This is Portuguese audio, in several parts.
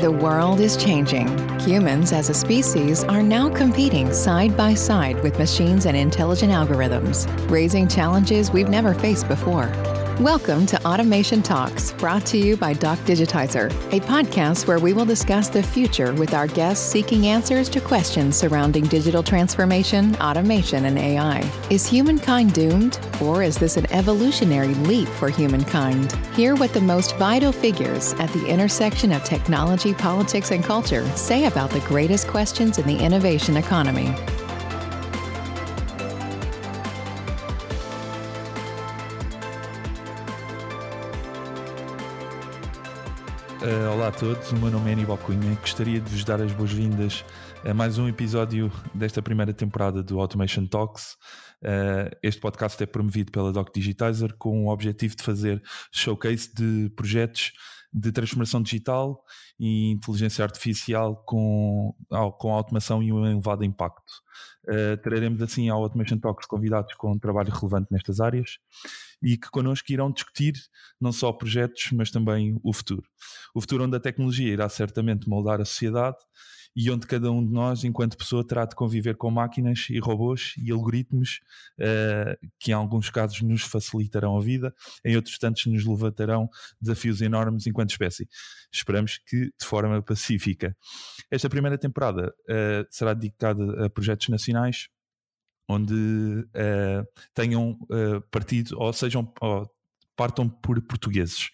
The world is changing. Humans as a species are now competing side by side with machines and intelligent algorithms, raising challenges we've never faced before. Welcome to Automation Talks, brought to you by Doc Digitizer, a podcast where we will discuss the future with our guests seeking answers to questions surrounding digital transformation, automation, and AI. Is humankind doomed, or is this an evolutionary leap for humankind? Hear what the most vital figures at the intersection of technology, politics, and culture say about the greatest questions in the innovation economy. Todos, o meu nome é Aníbal Cunha. Gostaria de vos dar as boas-vindas a mais um episódio desta primeira temporada do Automation Talks. Uh, este podcast é promovido pela Doc Digitizer com o objetivo de fazer showcase de projetos de transformação digital e inteligência artificial com, com automação e um elevado impacto. Uh, traremos assim ao Automation Talks convidados com trabalho relevante nestas áreas e que connosco irão discutir não só projetos, mas também o futuro. O futuro onde a tecnologia irá certamente moldar a sociedade e onde cada um de nós, enquanto pessoa, terá de conviver com máquinas e robôs e algoritmos uh, que, em alguns casos, nos facilitarão a vida, em outros tantos, nos levantarão desafios enormes enquanto espécie. Esperamos que de forma pacífica. Esta primeira temporada uh, será dedicada a projetos nacionais onde uh, tenham uh, partido ou sejam ou partam por portugueses.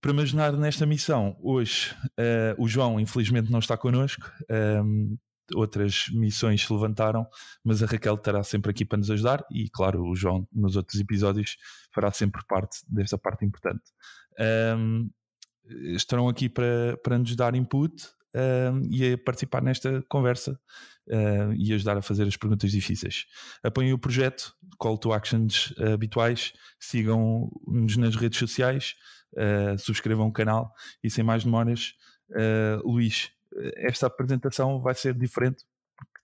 Para me ajudar nesta missão, hoje uh, o João infelizmente não está connosco, um, ehm, outras missões se levantaram, mas a Raquel estará sempre aqui para nos ajudar e, claro, o João nos outros episódios fará sempre parte desta parte importante. Um, ehm, estarão aqui para, para nos dar input uh, e a participar nesta conversa uh, e ajudar a fazer as perguntas difíceis. Apoiem o projeto, call to actions habituais, sigam-nos nas redes sociais, uh, subscrevam o canal e sem mais demoras, Luís, esta apresentação vai ser diferente,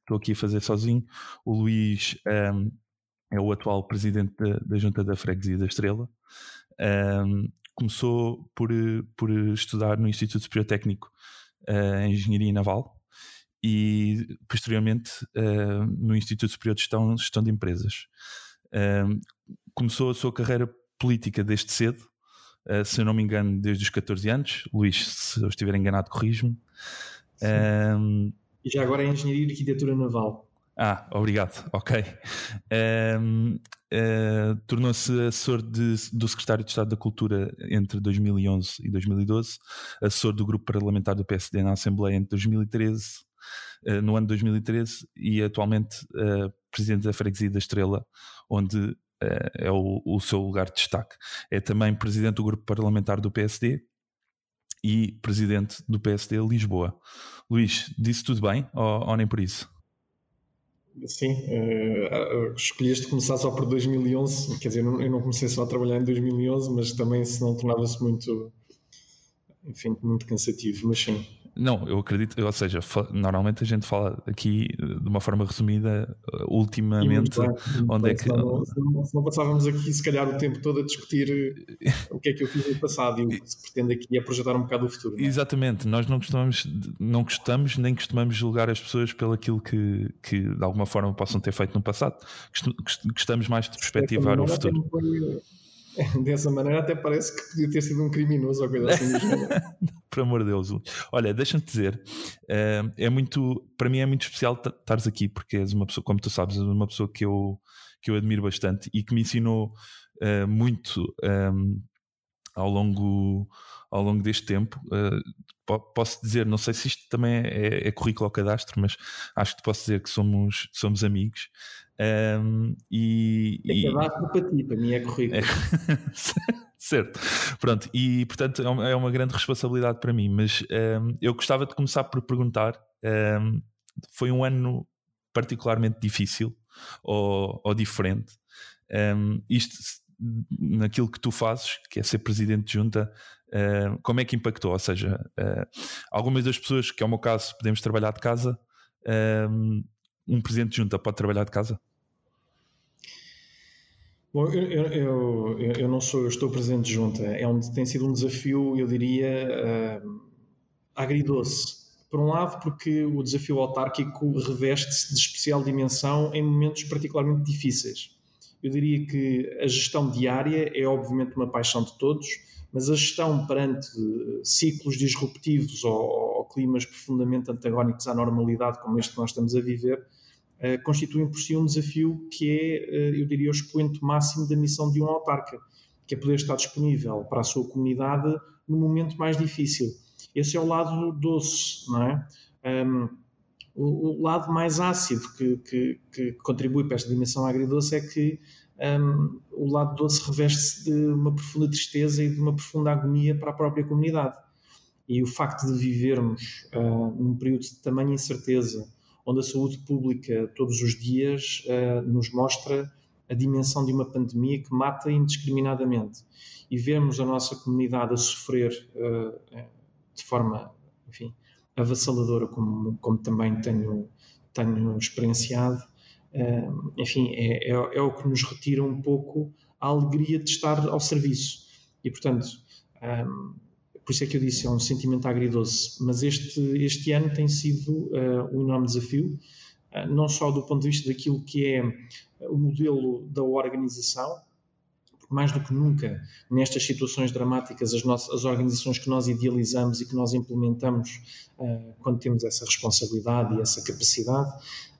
estou aqui a fazer sozinho. O Luís um, é o atual presidente da, da Junta da Freguesia da Estrela. Um, começou por, por estudar no Instituto Superior Técnico uh, em Engenharia Naval e posteriormente uh, no Instituto Superior de Gestão, Gestão de Empresas. Uh, começou a sua carreira política desde cedo, uh, se eu não me engano, desde os 14 anos. Luís, se eu estiver enganado, corrijo-me. E já agora é Engenharia e Arquitetura Naval. Ah, obrigado. Ok. Um, uh, Tornou-se assessor de, do Secretário de Estado da Cultura entre 2011 e 2012, assessor do Grupo Parlamentar do PSD na Assembleia entre 2013, uh, no ano de 2013, e atualmente uh, Presidente da Freguesia da Estrela, onde é o, o seu lugar de destaque. É também Presidente do Grupo Parlamentar do PSD e Presidente do PSD Lisboa. Luís, disse tudo bem ou, ou nem por isso? Sim, uh, escolheste começar só por 2011, quer dizer, eu não comecei só a trabalhar em 2011, mas também se não tornava-se muito, enfim, muito cansativo, mas sim. Não, eu acredito, ou seja, normalmente a gente fala aqui de uma forma resumida, uh, ultimamente, bem, onde é que. Senão, não passávamos aqui, se calhar, o tempo todo a discutir uh, o que é que eu fiz no passado e o que se pretende aqui é projetar um bocado o futuro. É? Exatamente, nós não gostamos, não gostamos nem costumamos julgar as pessoas pelo aquilo que, que de alguma forma possam ter feito no passado, gostamos mais de perspectivar o futuro. Dessa maneira até parece que podia ter sido um criminoso ou coisa assim. Por amor de Deus. Olha, deixa-me dizer, eh, é muito, para mim é muito especial estares aqui, porque és uma pessoa, como tu sabes, és uma pessoa que eu, que eu admiro bastante e que me ensinou uh, muito eh, ao longo ao longo deste tempo. Uh, posso dizer, não sei se isto também é, é, currículo ao cadastro, mas acho que posso dizer que somos, somos amigos. Um, e, é cadastro para ti, para mim é currículo. É... certo. Pronto, e portanto é uma, é uma grande responsabilidade para mim, mas um, eu gostava de começar por perguntar: um, foi um ano particularmente difícil ou, ou diferente? isto naquilo que tu fazes, que é ser presidente de junta, uh, como é que impactou? Ou seja, uh, algumas das pessoas, que é o meu caso, podemos trabalhar de casa, um, um presidente de junta pode trabalhar de casa? Bom, eu, eu, eu, não sou, eu estou presidente de junta. É onde tem sido um desafio, eu diria, uh, agridoce. Por um lado, porque o desafio autárquico reveste-se de especial dimensão em momentos particularmente difíceis. Eu diria que a gestão diária é obviamente uma paixão de todos, mas a gestão perante ciclos disruptivos ou, ou climas profundamente antagónicos à normalidade, como este que nós estamos a viver, uh, constituem por si um desafio que é, uh, eu diria, o expoente máximo da missão de um autarca, que é poder estar disponível para a sua comunidade no momento mais difícil. Esse é o lado doce, não é? Um, o, o, lado mais ácido que, que, que, contribui para esta dimensão agridoce é que um, o lado doce reveste-se de uma profunda tristeza e de uma profunda agonia para a própria comunidade. E o facto de vivermos uh, num período de tamanha incerteza, onde a saúde pública todos os dias uh, nos mostra a dimensão de uma pandemia que mata indiscriminadamente e vemos a nossa comunidade a sofrer uh, de forma, enfim, avassaladora, como, como também tenho, tenho experienciado, uh, enfim, é, é, é, o que nos retira um pouco a alegria de estar ao serviço. E, portanto, um, por isso é que eu disse, é um sentimento agridoce. Mas este, este ano tem sido uh, um enorme desafio, uh, não só do ponto de vista daquilo que é o modelo da organização, mais do que nunca, nestas situações dramáticas, as, nossas, as organizações que nós idealizamos e que nós implementamos uh, quando temos essa responsabilidade e essa capacidade,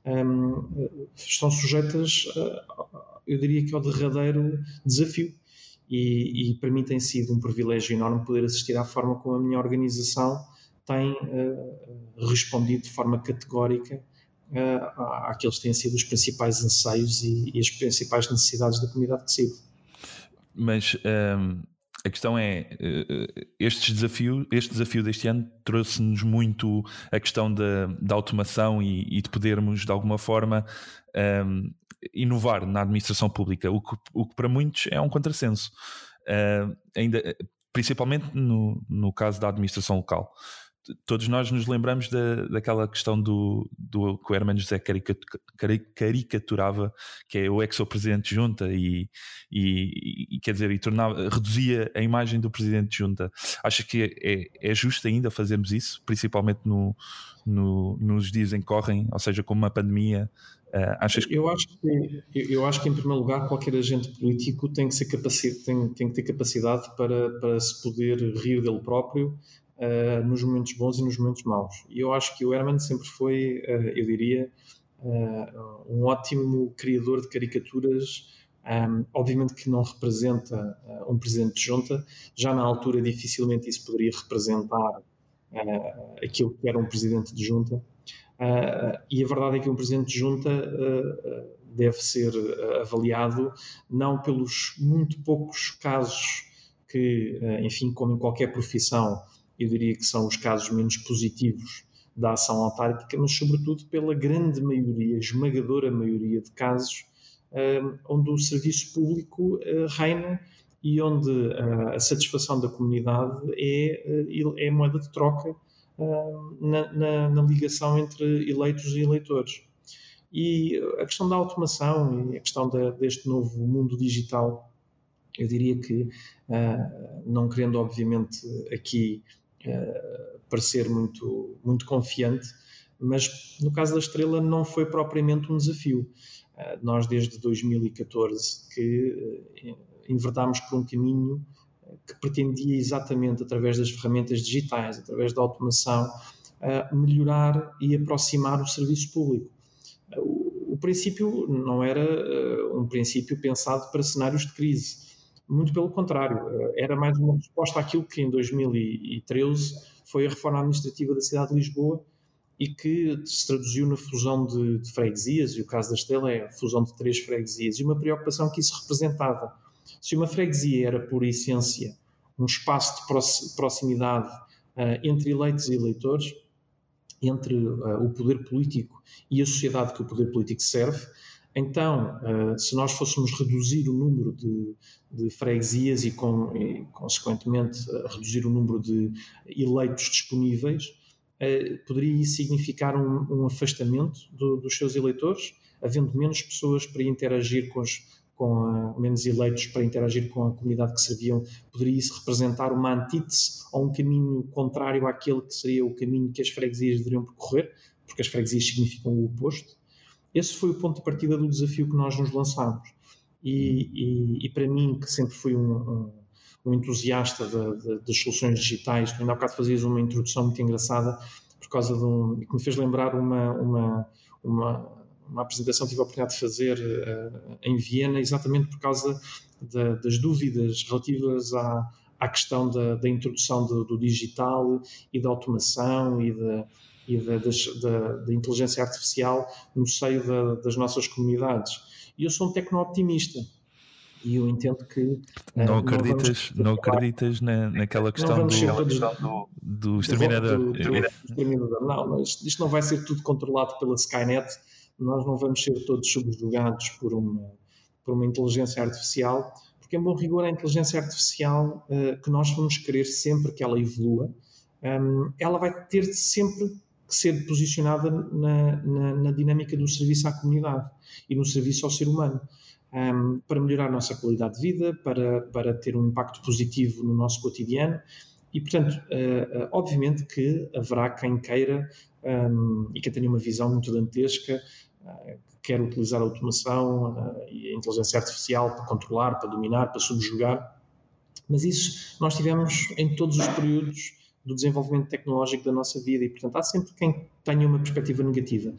um, estão sujeitas, uh, eu diria que ao derradeiro desafio. E, e, para mim tem sido um privilégio enorme poder assistir à forma como a minha organização tem uh, respondido de forma categórica uh, àqueles que têm sido os principais anseios e, e as principais necessidades da comunidade de sigo. Mas um, a questão é: eh, este desafio, este desafio deste ano trouxe-nos muito a questão da, da automação e, e, de podermos, de alguma forma, um, inovar na administração pública, o que, o que para muitos é um contrassenso. Uh, ainda, principalmente no, no caso da administração local todos nós nos lembramos da, daquela questão do, do que o Herman José caricaturava, que é o ex-presidente de junta e, e, e, quer dizer, e tornava, reduzia a imagem do presidente de junta. Acha que é, é justo ainda fazermos isso, principalmente no, no, nos dias em que correm, ou seja, com uma pandemia? Uh, achas que... Eu, acho que, eu acho que, em primeiro lugar, qualquer agente político tem que, ser capaci tem, tem que ter capacidade para, para se poder rir dele próprio uh, nos momentos bons e nos momentos maus. E eu acho que o Herman sempre foi, uh, eu diria, uh, um ótimo criador de caricaturas. Um, obviamente que não representa um presidente de junta, já na altura dificilmente isso poderia representar aquilo que era um presidente de junta. E a verdade é que um presidente de junta deve ser avaliado não pelos muito poucos casos que, enfim, como em qualquer profissão, eu diria que são os casos menos positivos da ação autárquica, mas sobretudo pela grande maioria, esmagadora maioria de casos onde o serviço público uh, reina e onde uh, a satisfação da comunidade é, é moeda de troca na, na, na, ligação entre eleitos e eleitores. E a questão da automação e a questão deste novo mundo digital, eu diria que, não querendo obviamente aqui uh, parecer muito, muito confiante, mas no caso da Estrela não foi propriamente um desafio. Uh, nós, desde 2014, que uh, enverdámos por um caminho que pretendia exatamente, através das ferramentas digitais, através da automação, melhorar e aproximar o serviço público. O princípio não era um princípio pensado para cenários de crise muito pelo contrário, eh, era mais uma resposta àquilo que em 2013 foi a reforma administrativa da cidade de Lisboa e que se traduziu na fusão de, de freguesias, e o caso da Estela é a fusão de três freguesias, e uma preocupação que isso representava. Se uma freguesia era, por essência, um espaço de proximidade uh, entre eleitos e eleitores, entre uh, o poder político e a sociedade que o poder político serve, então, eh, se nós fôssemos reduzir o número de, de freguesias e, com, e, consequentemente, eh, reduzir o número de eleitos disponíveis, eh, poderia isso significar um, um afastamento do, dos seus eleitores, havendo menos pessoas para interagir com, os, com a, menos eleitos para interagir com a comunidade que serviam, poderia isso representar uma antítese ou um caminho contrário àquele que seria o caminho que as freguesias deveriam percorrer, porque as freguesias significam o oposto. Esse foi o ponto de partida do desafio que nós nos lançámos. E, e, e para mim, que sempre fui um, um, um entusiasta das soluções digitais, ainda há bocado fazias uma introdução muito engraçada por causa de um, que me fez lembrar uma, uma, uma uma apresentação que tive a oportunidade de fazer uh, em Viena, exatamente por causa das dúvidas relativas à, à questão da, da introdução do, do, digital e da automação e da, e da, da, da inteligência artificial no seio das nossas comunidades. E eu sou um tecno-optimista e eu entendo que não acreditas não, não acreditas na, naquela questão do, todos, do, do, exterminador. Do, do, exterminador não mas isto não vai ser tudo controlado pela Skynet nós não vamos ser todos subjugados por uma, por uma inteligência artificial, porque, em bom rigor, a inteligência artificial uh, que nós vamos querer sempre que ela evolua, um, ehm, ela vai ter sempre ser posicionada na, na, na, dinâmica do serviço à comunidade e no serviço ao ser humano. Um, ehm, para melhorar a nossa qualidade de vida, para, para ter um impacto positivo no nosso cotidiano. E, portanto, uh, uh, obviamente que haverá quem queira um, ehm, e quem tenha uma visão muito dantesca quer utilizar a automação e a inteligência artificial para controlar, para dominar, para subjugar. Mas isso nós tivemos em todos os períodos do desenvolvimento tecnológico da nossa vida e, portanto, há sempre quem tenha uma perspectiva negativa.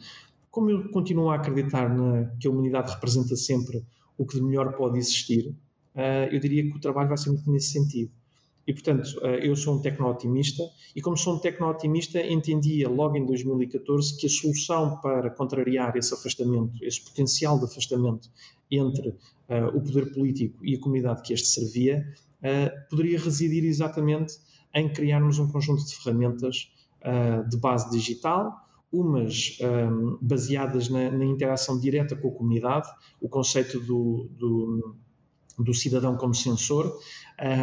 Como eu continuo a acreditar na, que a humanidade representa sempre o que de melhor pode existir, uh, eu diria que o trabalho vai ser muito nesse sentido. E, portanto, eh, eu sou um tecno-otimista e, como sou um tecno-otimista, entendia logo em 2014 que a solução para contrariar esse afastamento, esse potencial de afastamento entre uh, o poder político e a comunidade que este servia, uh, poderia residir exatamente em criarmos um conjunto de ferramentas uh, de base digital, umas um, baseadas na, na, interação direta com a comunidade, o conceito do, do do cidadão como sensor,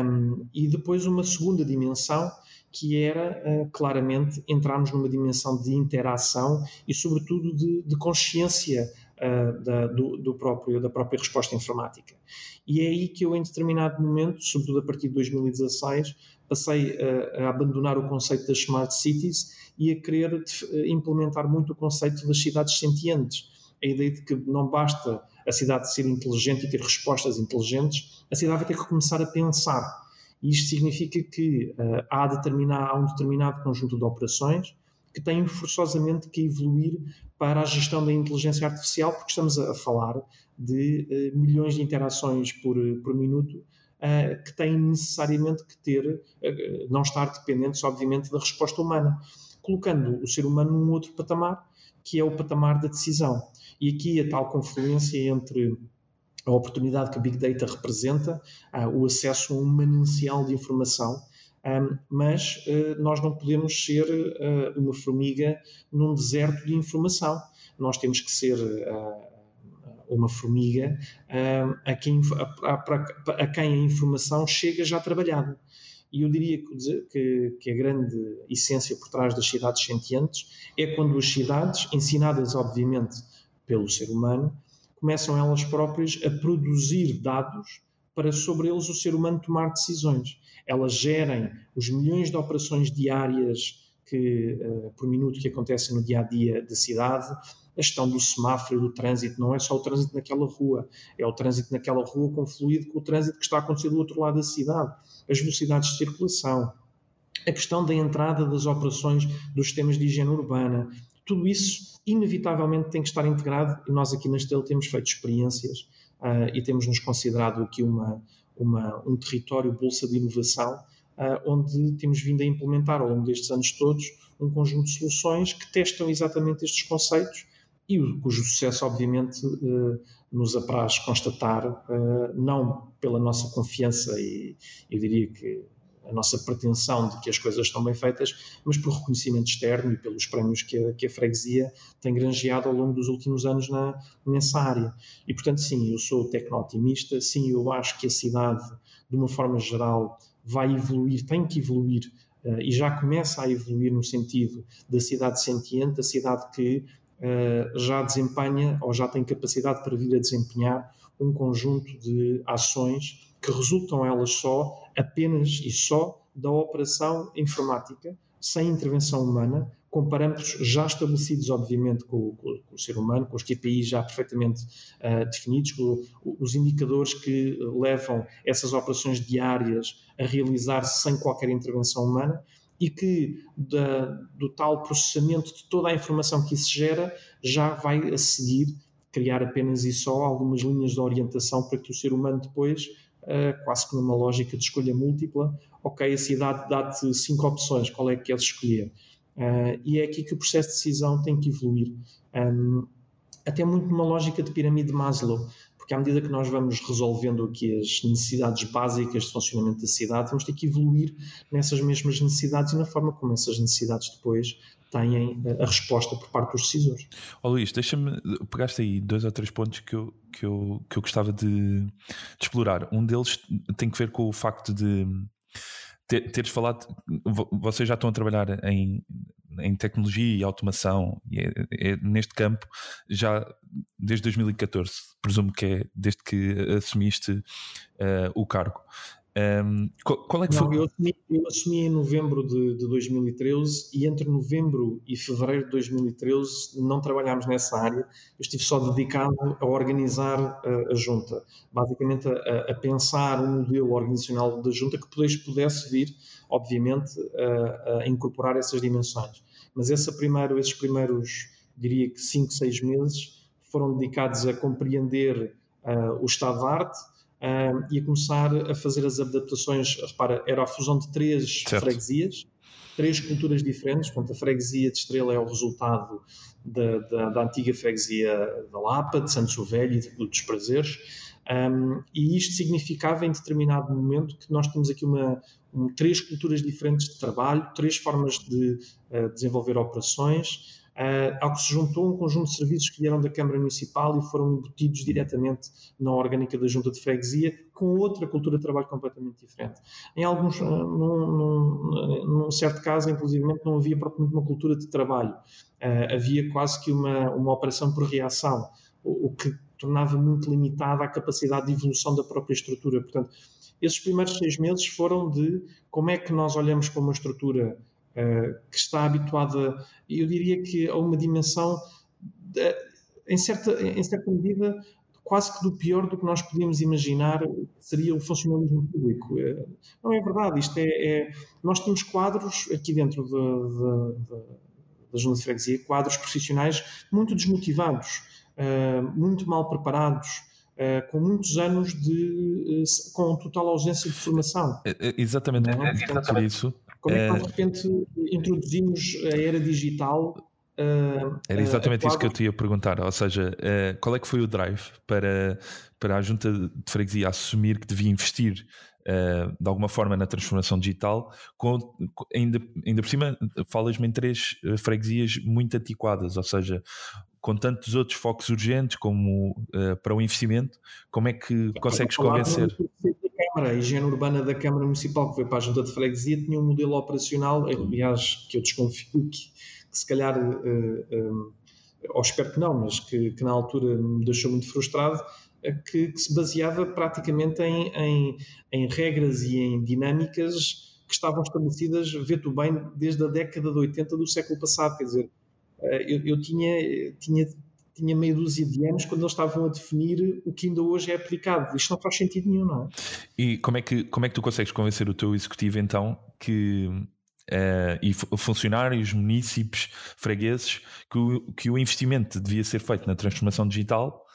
um, e depois uma segunda dimensão que era claramente entrarmos numa dimensão de interação e, sobretudo, de, de consciência uh, da, do, do, próprio, da própria resposta informática. E é aí que eu, em determinado momento, sobretudo a partir de 2016, passei a, a abandonar o conceito das smart cities e a querer implementar muito o conceito das cidades sentientes. A ideia de que não basta a cidade ser inteligente e ter respostas inteligentes, a cidade vai ter que começar a pensar. E isto significa que uh, há, determinar, há um determinado conjunto de operações que têm forçosamente que evoluir para a gestão da inteligência artificial, porque estamos a, a falar de uh, milhões de interações por, por minuto uh, que têm necessariamente que ter, não estar dependentes, obviamente, da resposta humana, colocando o ser humano num outro patamar, que é o patamar da decisão. E aqui a tal confluência entre a oportunidade que a Big Data representa, uh, o acesso a um manancial de informação, um, mas uh, nós não podemos ser uma formiga num deserto de informação. Nós temos que ser uma formiga a quem, a, a, a, quem a informação chega já trabalhada. E eu diria que, que, a grande essência por trás das cidades sentientes é quando as cidades, ensinadas obviamente pelo ser humano, começam elas próprias a produzir dados para sobre eles o ser humano tomar decisões. Elas gerem os milhões de operações diárias que, uh, por minuto que acontecem no dia a dia da cidade, a gestão do semáforo, do trânsito, não é só o trânsito naquela rua, é o trânsito naquela rua confluído com o trânsito que está a acontecer do outro lado da cidade, as velocidades de circulação, a questão da entrada das operações dos sistemas de higiene urbana, tudo isso inevitavelmente tem que estar integrado e nós aqui na Estel temos feito experiências uh, e temos nos considerado aqui uma, uma, um território bolsa de inovação uh, onde temos vindo a implementar ao longo destes anos todos um conjunto de soluções que testam exatamente estes conceitos e cujo sucesso, obviamente, uh, nos apraz constatar, não pela nossa confiança e eu diria que a nossa pretensão de que as coisas estão bem feitas, mas por reconhecimento externo e pelos prémios que a, que a freguesia tem granjeado ao longo dos últimos anos na, nessa área. E, portanto, sim, eu sou tecno-otimista, sim, eu acho que a cidade, de uma forma geral, vai evoluir, tem que evoluir uh, e já começa a evoluir no sentido da cidade sentiente, a cidade que já desempenha ou já tem capacidade para vir a desempenhar um conjunto de ações que resultam elas só, apenas e só, da operação informática, sem intervenção humana, com parâmetros já estabelecidos, obviamente, com, com, com o ser humano, com os KPIs já perfeitamente uh, definidos, com os indicadores que levam essas operações diárias a realizar-se sem qualquer intervenção humana e que da, do tal processamento de toda a informação que isso gera já vai a seguir criar apenas e só algumas linhas de orientação para que o ser humano depois, uh, quase que numa lógica de escolha múltipla, ok, a cidade dá-te cinco opções, qual é que queres escolher? Uh, e é aqui que o processo de decisão tem que evoluir. Um, até muito numa lógica de pirâmide de Maslow, porque à medida que nós vamos resolvendo aqui as necessidades básicas de funcionamento da cidade, vamos ter que evoluir nessas mesmas necessidades e na forma como essas necessidades depois têm a resposta por parte dos decisores. Oh, Luís, deixa-me, pegaste aí dois ou três pontos que eu, que eu, que eu gostava de, de explorar. Um deles tem que ver com o facto de ter, teres falado, vocês já estão a trabalhar em, em tecnologia e automação, e é, é, neste campo já desde 2014, presumo que é desde que assumiste uh, o cargo. Um, qual, é que não, foi? Eu assumi, eu assumi em novembro de, de, 2013 e entre novembro e fevereiro de 2013 não trabalhámos nessa área. Eu estive só dedicado a organizar a, a junta, basicamente a, a, pensar um modelo organizacional da junta que pudesse, pudesse vir, obviamente, a, a, incorporar essas dimensões. Mas esse primeiro, esses primeiros, diria que 5, 6 meses, foram dedicados a compreender uh, o estado de arte e a começar a fazer as adaptações. Repara, era a fusão de três certo. freguesias, três culturas diferentes. Portanto, a freguesia de Estrela é o resultado da, da, da antiga freguesia da Lapa, de Santos o Velho e de, dos Prazeres. Um, e isto significava, em determinado momento, que nós temos aqui uma, um, três culturas diferentes de trabalho, três formas de uh, desenvolver operações, uh, ao que se juntou um conjunto de serviços que vieram da Câmara Municipal e foram embutidos diretamente na orgânica da Junta de Freguesia, com outra cultura de trabalho completamente diferente. Em alguns, uh, num, num, num, certo caso, inclusive, não havia propriamente uma cultura de trabalho, uh, havia quase que uma, uma operação por reação, o, o que tornava muito limitada a capacidade de evolução da própria estrutura. Portanto, esses primeiros seis meses foram de como é que nós olhamos para uma estrutura que está habituada, eu diria que a uma dimensão, de, em, certa, em certa medida, quase que do pior do que nós podíamos imaginar seria o funcionalismo público. Uh, não é verdade, isto é, é, Nós temos quadros aqui dentro de, de, de, da Junta de Freguesia, quadros profissionais muito desmotivados, uh, muito mal preparados, com muitos anos de com total ausência de formação. Exatamente, é? Portanto, por isso como é que nós, de repente, introduzimos a era digital? Uh, Era exatamente uh, isso que eu te ia perguntar. Ou seja, uh, qual é que foi o drive para, para a junta de freguesia assumir que devia investir de alguma forma na transformação digital? Com, ainda, ainda por cima, falas-me em três freguesias muito antiquadas, ou seja, com tantos outros focos urgentes como para o investimento, como é que consegues convencer? Câmara, a higiene urbana da Câmara Municipal, que foi para a Junta de Freguesia, tinha um modelo operacional, aliás, que eu desconfio que, que se calhar, uh, ou espero que não, mas que, que, na altura me deixou muito frustrado, que, que se baseava praticamente em, em, em, regras e em dinâmicas que estavam estabelecidas, vê tu bem, desde a década de 80 do século passado. Quer dizer, eu, eu tinha, tinha tinha meia dúzia de anos quando eles estavam a definir o que ainda hoje é aplicado. Isto não faz sentido nenhum, não é? E como é que, como é que tu consegues convencer o teu executivo então que Uh, e funcionários, munícipes, fregueses, que o, que o investimento devia ser feito na transformação digital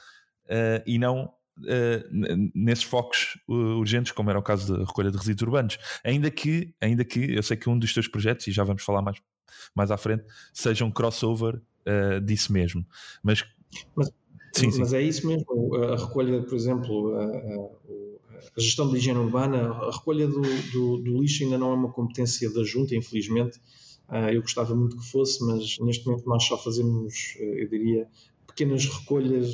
uh, e não uh, nesses focos urgentes, como era o caso da recolha de resíduos urbanos. Ainda que, ainda que eu sei que um dos teus projetos, e já vamos falar mais, mais à frente, seja um crossover uh, disso mesmo. Mas, mas, sim, mas sim. é isso mesmo. A recolha, por exemplo, a, a, a gestão de higiene urbana, a recolha do, do, do, lixo ainda não é uma competência da junta, infelizmente. Uh, eu gostava muito que fosse, mas neste momento nós só fazemos, uh, eu diria, pequenas recolhas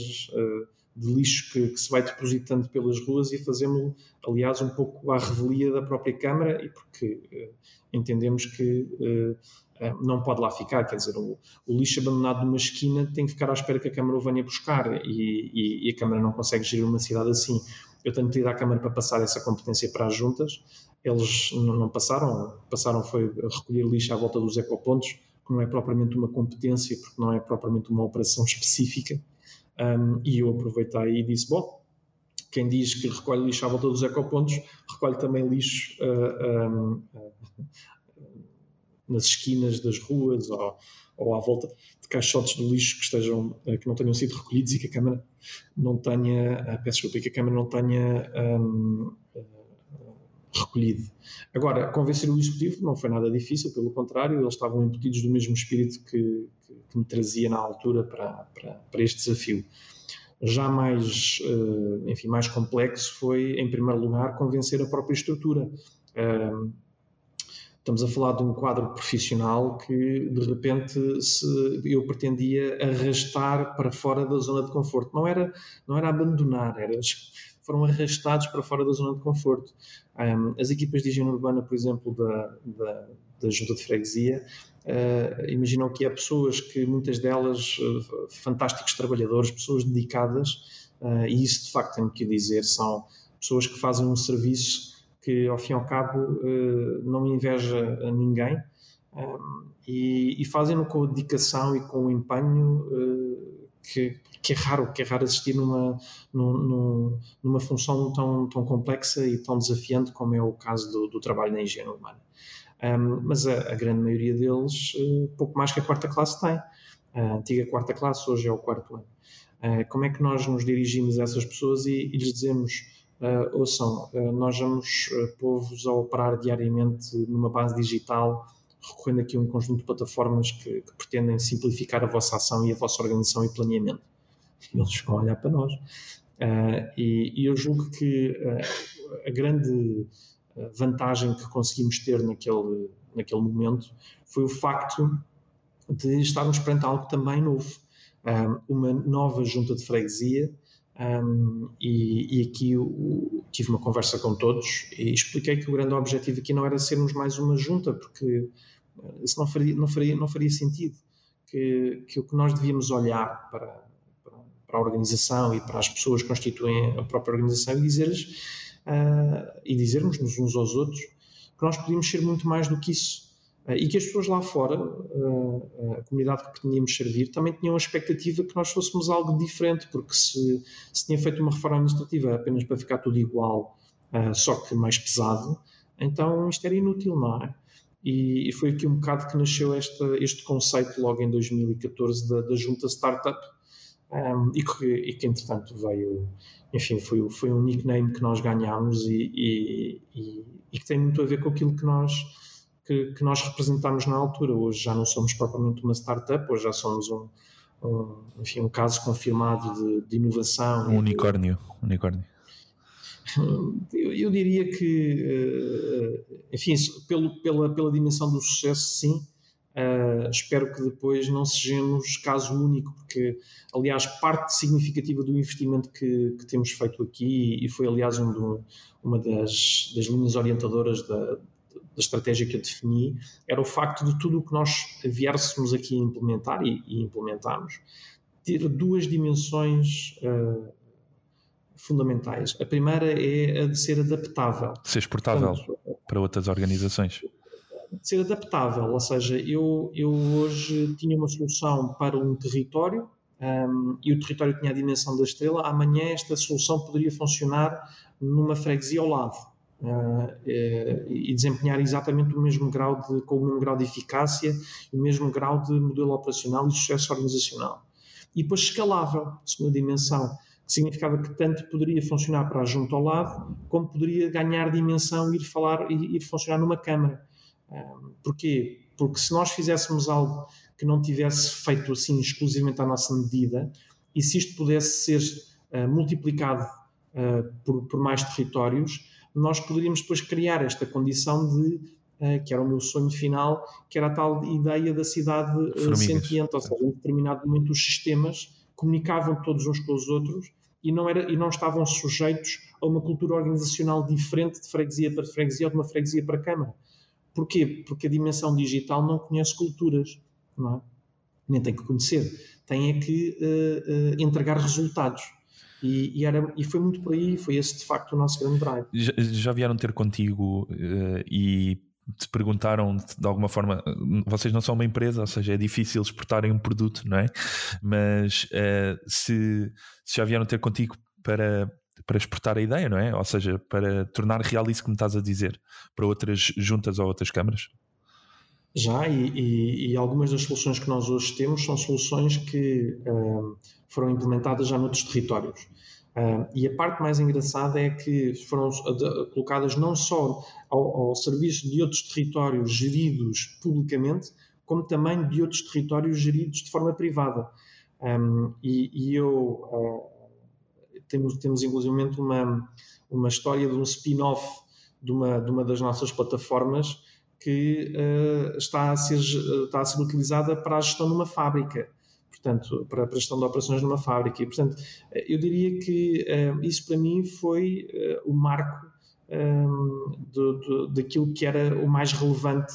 de lixo que, que, se vai depositando pelas ruas e fazemos, aliás, um pouco à revelia da própria Câmara e porque uh, entendemos que não pode lá ficar, quer dizer, o, o, lixo abandonado numa esquina tem que ficar à espera que a Câmara o venha buscar e, e, e a Câmara não consegue gerir uma cidade assim. Eu tenho pedido à Câmara para passar essa competência para as juntas, eles não passaram, passaram foi recolher lixo à volta dos ecopontos, que não é propriamente uma competência, porque não é propriamente uma operação específica, um, e eu aproveitei e disse: bom, quem diz que recolhe lixo à volta dos ecopontos, recolhe também lixo uh, um, uh, nas esquinas das ruas ou, ou, à volta de caixotes de lixo que estejam uh, que não tenham sido recolhidos e que a Câmara não tenha, uh, peço desculpa, que a Câmara não tenha um, recolhido. Agora, convencer o Executivo não foi nada difícil, pelo contrário, eles estavam embutidos do mesmo espírito que, que, que me trazia na altura para, para, para este desafio. Já mais, enfim, mais complexo foi, em primeiro lugar, convencer a própria estrutura. Uh, estamos a falar de um quadro profissional que, de repente, se, eu pretendia arrastar para fora da zona de conforto. Não era, não era abandonar, era foram arrastados para fora da zona de conforto. As equipas de higiene urbana, por exemplo, da, da, da junta de freguesia, uh, imaginam que há pessoas que, muitas delas, uh, fantásticos trabalhadores, pessoas dedicadas, uh, e isso de facto tenho que dizer, são pessoas que fazem um serviço que, ao fim e ao cabo, não inveja a ninguém. Um, e, e fazem-no com dedicação e com empenho que, que, é raro, que é raro assistir numa, numa, numa função tão, tão complexa e tão desafiante como é o caso do, do trabalho na higiene humana. Um, mas a, a, grande maioria deles, uh, pouco mais que a quarta classe tem. A antiga quarta classe, hoje é o quarto ano. Uh, como é que nós nos dirigimos a essas pessoas e, e lhes dizemos Uh, ouçam, uh, nós vamos uh, pôr-vos a operar diariamente numa base digital recorrendo aqui a um conjunto de plataformas que, que, pretendem simplificar a vossa ação e a vossa organização e planeamento. Eles vão olhar para nós. Uh, e, e, eu julgo que a grande vantagem que conseguimos ter naquele, naquele momento foi o facto de estarmos perante algo também novo. Um, uma nova junta de freguesia um, e, e, aqui eu, tive uma conversa com todos e expliquei que o grande objetivo aqui não era sermos mais uma junta, porque isso não faria, não faria, não faria sentido. Que, que o que nós devíamos olhar para, para, para, a organização e para as pessoas que constituem a própria organização e dizer-lhes uh, e dizermos-nos uns aos outros que nós podíamos ser muito mais do que isso. Uh, e que as pessoas lá fora, uh, a comunidade que pretendíamos servir, também tinham a expectativa que nós fôssemos algo diferente, porque se, se tinha feito uma reforma administrativa apenas para ficar tudo igual, só que mais pesado, então isto era inútil, não é? E, e, foi aqui um bocado que nasceu este conceito logo em 2014 da, da junta startup um, e, que, e que entretanto veio, enfim, foi, foi um nickname que nós ganhámos e, e, e que tem muito a ver com aquilo que nós que, que, nós representámos na altura. Hoje já não somos propriamente uma startup, hoje já somos um, um enfim, um caso confirmado de, de inovação. Um unicórnio, unicórnio. Eu, eu diria que, eh, enfim, pelo, pela, pela dimensão do sucesso, sim. Uh, espero que depois não sejamos caso único, porque, aliás, parte significativa do investimento que, que temos feito aqui, e foi, aliás, um do, uma das, das, linhas orientadoras da, da, estratégia que eu defini, era o facto de tudo o que nós viéssemos aqui a implementar, e, e implementarmos, ter duas dimensões uh, fundamentais. A primeira é a de ser adaptável. Ser exportável Portanto, para outras organizações. Ser adaptável, ou seja, eu, eu hoje tinha uma solução para um território um, e o território tinha a dimensão da estrela, amanhã esta solução poderia funcionar numa freguesia ao lado. Uh, e desempenhar exatamente o mesmo grau de, com o mesmo grau de eficácia, o mesmo grau de modelo operacional e sucesso organizacional. E depois escalável, segunda dimensão significava que tanto poderia funcionar para a junta ao lado, como poderia ganhar dimensão e ir falar ir funcionar numa câmara. Porquê? Porque se nós fizéssemos algo que não tivesse feito assim exclusivamente à nossa medida, e se isto pudesse ser uh, multiplicado por, por, mais territórios, nós poderíamos depois criar esta condição de, uh, que era o meu sonho final, que era a tal ideia da cidade sentiente, ou seja, em determinado momento os sistemas comunicavam todos uns com os outros e não, era, e não estavam sujeitos a uma cultura organizacional diferente de freguesia para freguesia ou de uma freguesia para câmara. Porquê? Porque a dimensão digital não conhece culturas, não é? nem tem que conhecer, tem é que uh, uh, entregar resultados. E, e, era, e foi muito por aí, foi esse de facto o nosso grande drive. Já, já vieram ter contigo uh, e te perguntaram de alguma forma, vocês não são uma empresa, ou seja, é difícil exportarem um produto, não é? Mas uh, se, se, já vieram ter contigo para, para exportar a ideia, não é? Ou seja, para tornar real isso que me estás a dizer para outras juntas ou outras câmaras? Já, e, e, e algumas das soluções que nós hoje temos são soluções que uh, foram implementadas já noutros territórios. Uh, e a parte mais engraçada é que foram colocadas não só ao, ao, serviço de outros territórios geridos publicamente, como também de outros territórios geridos de forma privada. Um, e, e, eu uh, temos, temos inclusive uma, uma história de um spin-off de uma, de uma das nossas plataformas que uh, está, a ser, está a ser utilizada para a gestão de uma fábrica portanto, para a gestão de operações numa fábrica. E, portanto, eh, eu diria que uh, isso para mim foi uh, o marco um, do, do, daquilo que era o mais relevante,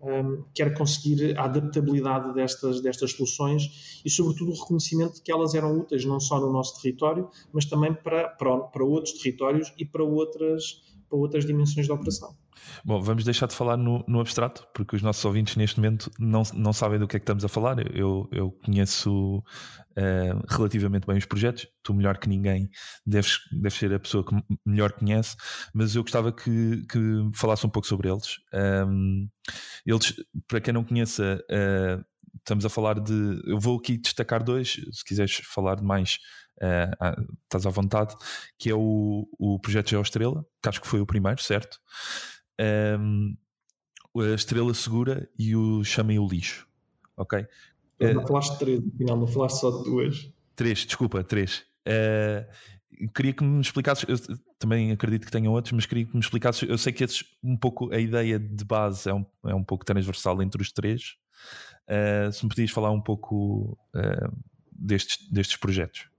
um, que era conseguir a adaptabilidade destas, destas soluções e, sobretudo, o reconhecimento de que elas eram úteis não só no nosso território, mas também para, para, para outros territórios e para outras, para outras dimensões da operação. Bom, vamos deixar de falar no, no, abstrato, porque os nossos ouvintes neste momento não, não sabem do que é que estamos a falar. Eu, eu conheço uh, relativamente bem os projetos, tu melhor que ninguém deves, deves ser a pessoa que melhor conhece, mas eu gostava que, que falasse um pouco sobre eles. Um, eles, para quem não conheça, uh, estamos a falar de. Eu vou aqui destacar dois, se quiseres falar de mais. Uh, estás à vontade, que é o, o projeto Geoestrela, que acho que foi o primeiro, certo? Um, a estrela segura e o chamem o lixo. Ok? Não uh, falaste de três, afinal, não falaste só de duas. Três, desculpa, três. Uh, queria que me explicasses, eu também acredito que tenham outros, mas queria que me explicasses. Eu sei que esses, um pouco a ideia de base é um, é um pouco transversal entre os três. Uh, se me podias falar um pouco destes, destes projetos.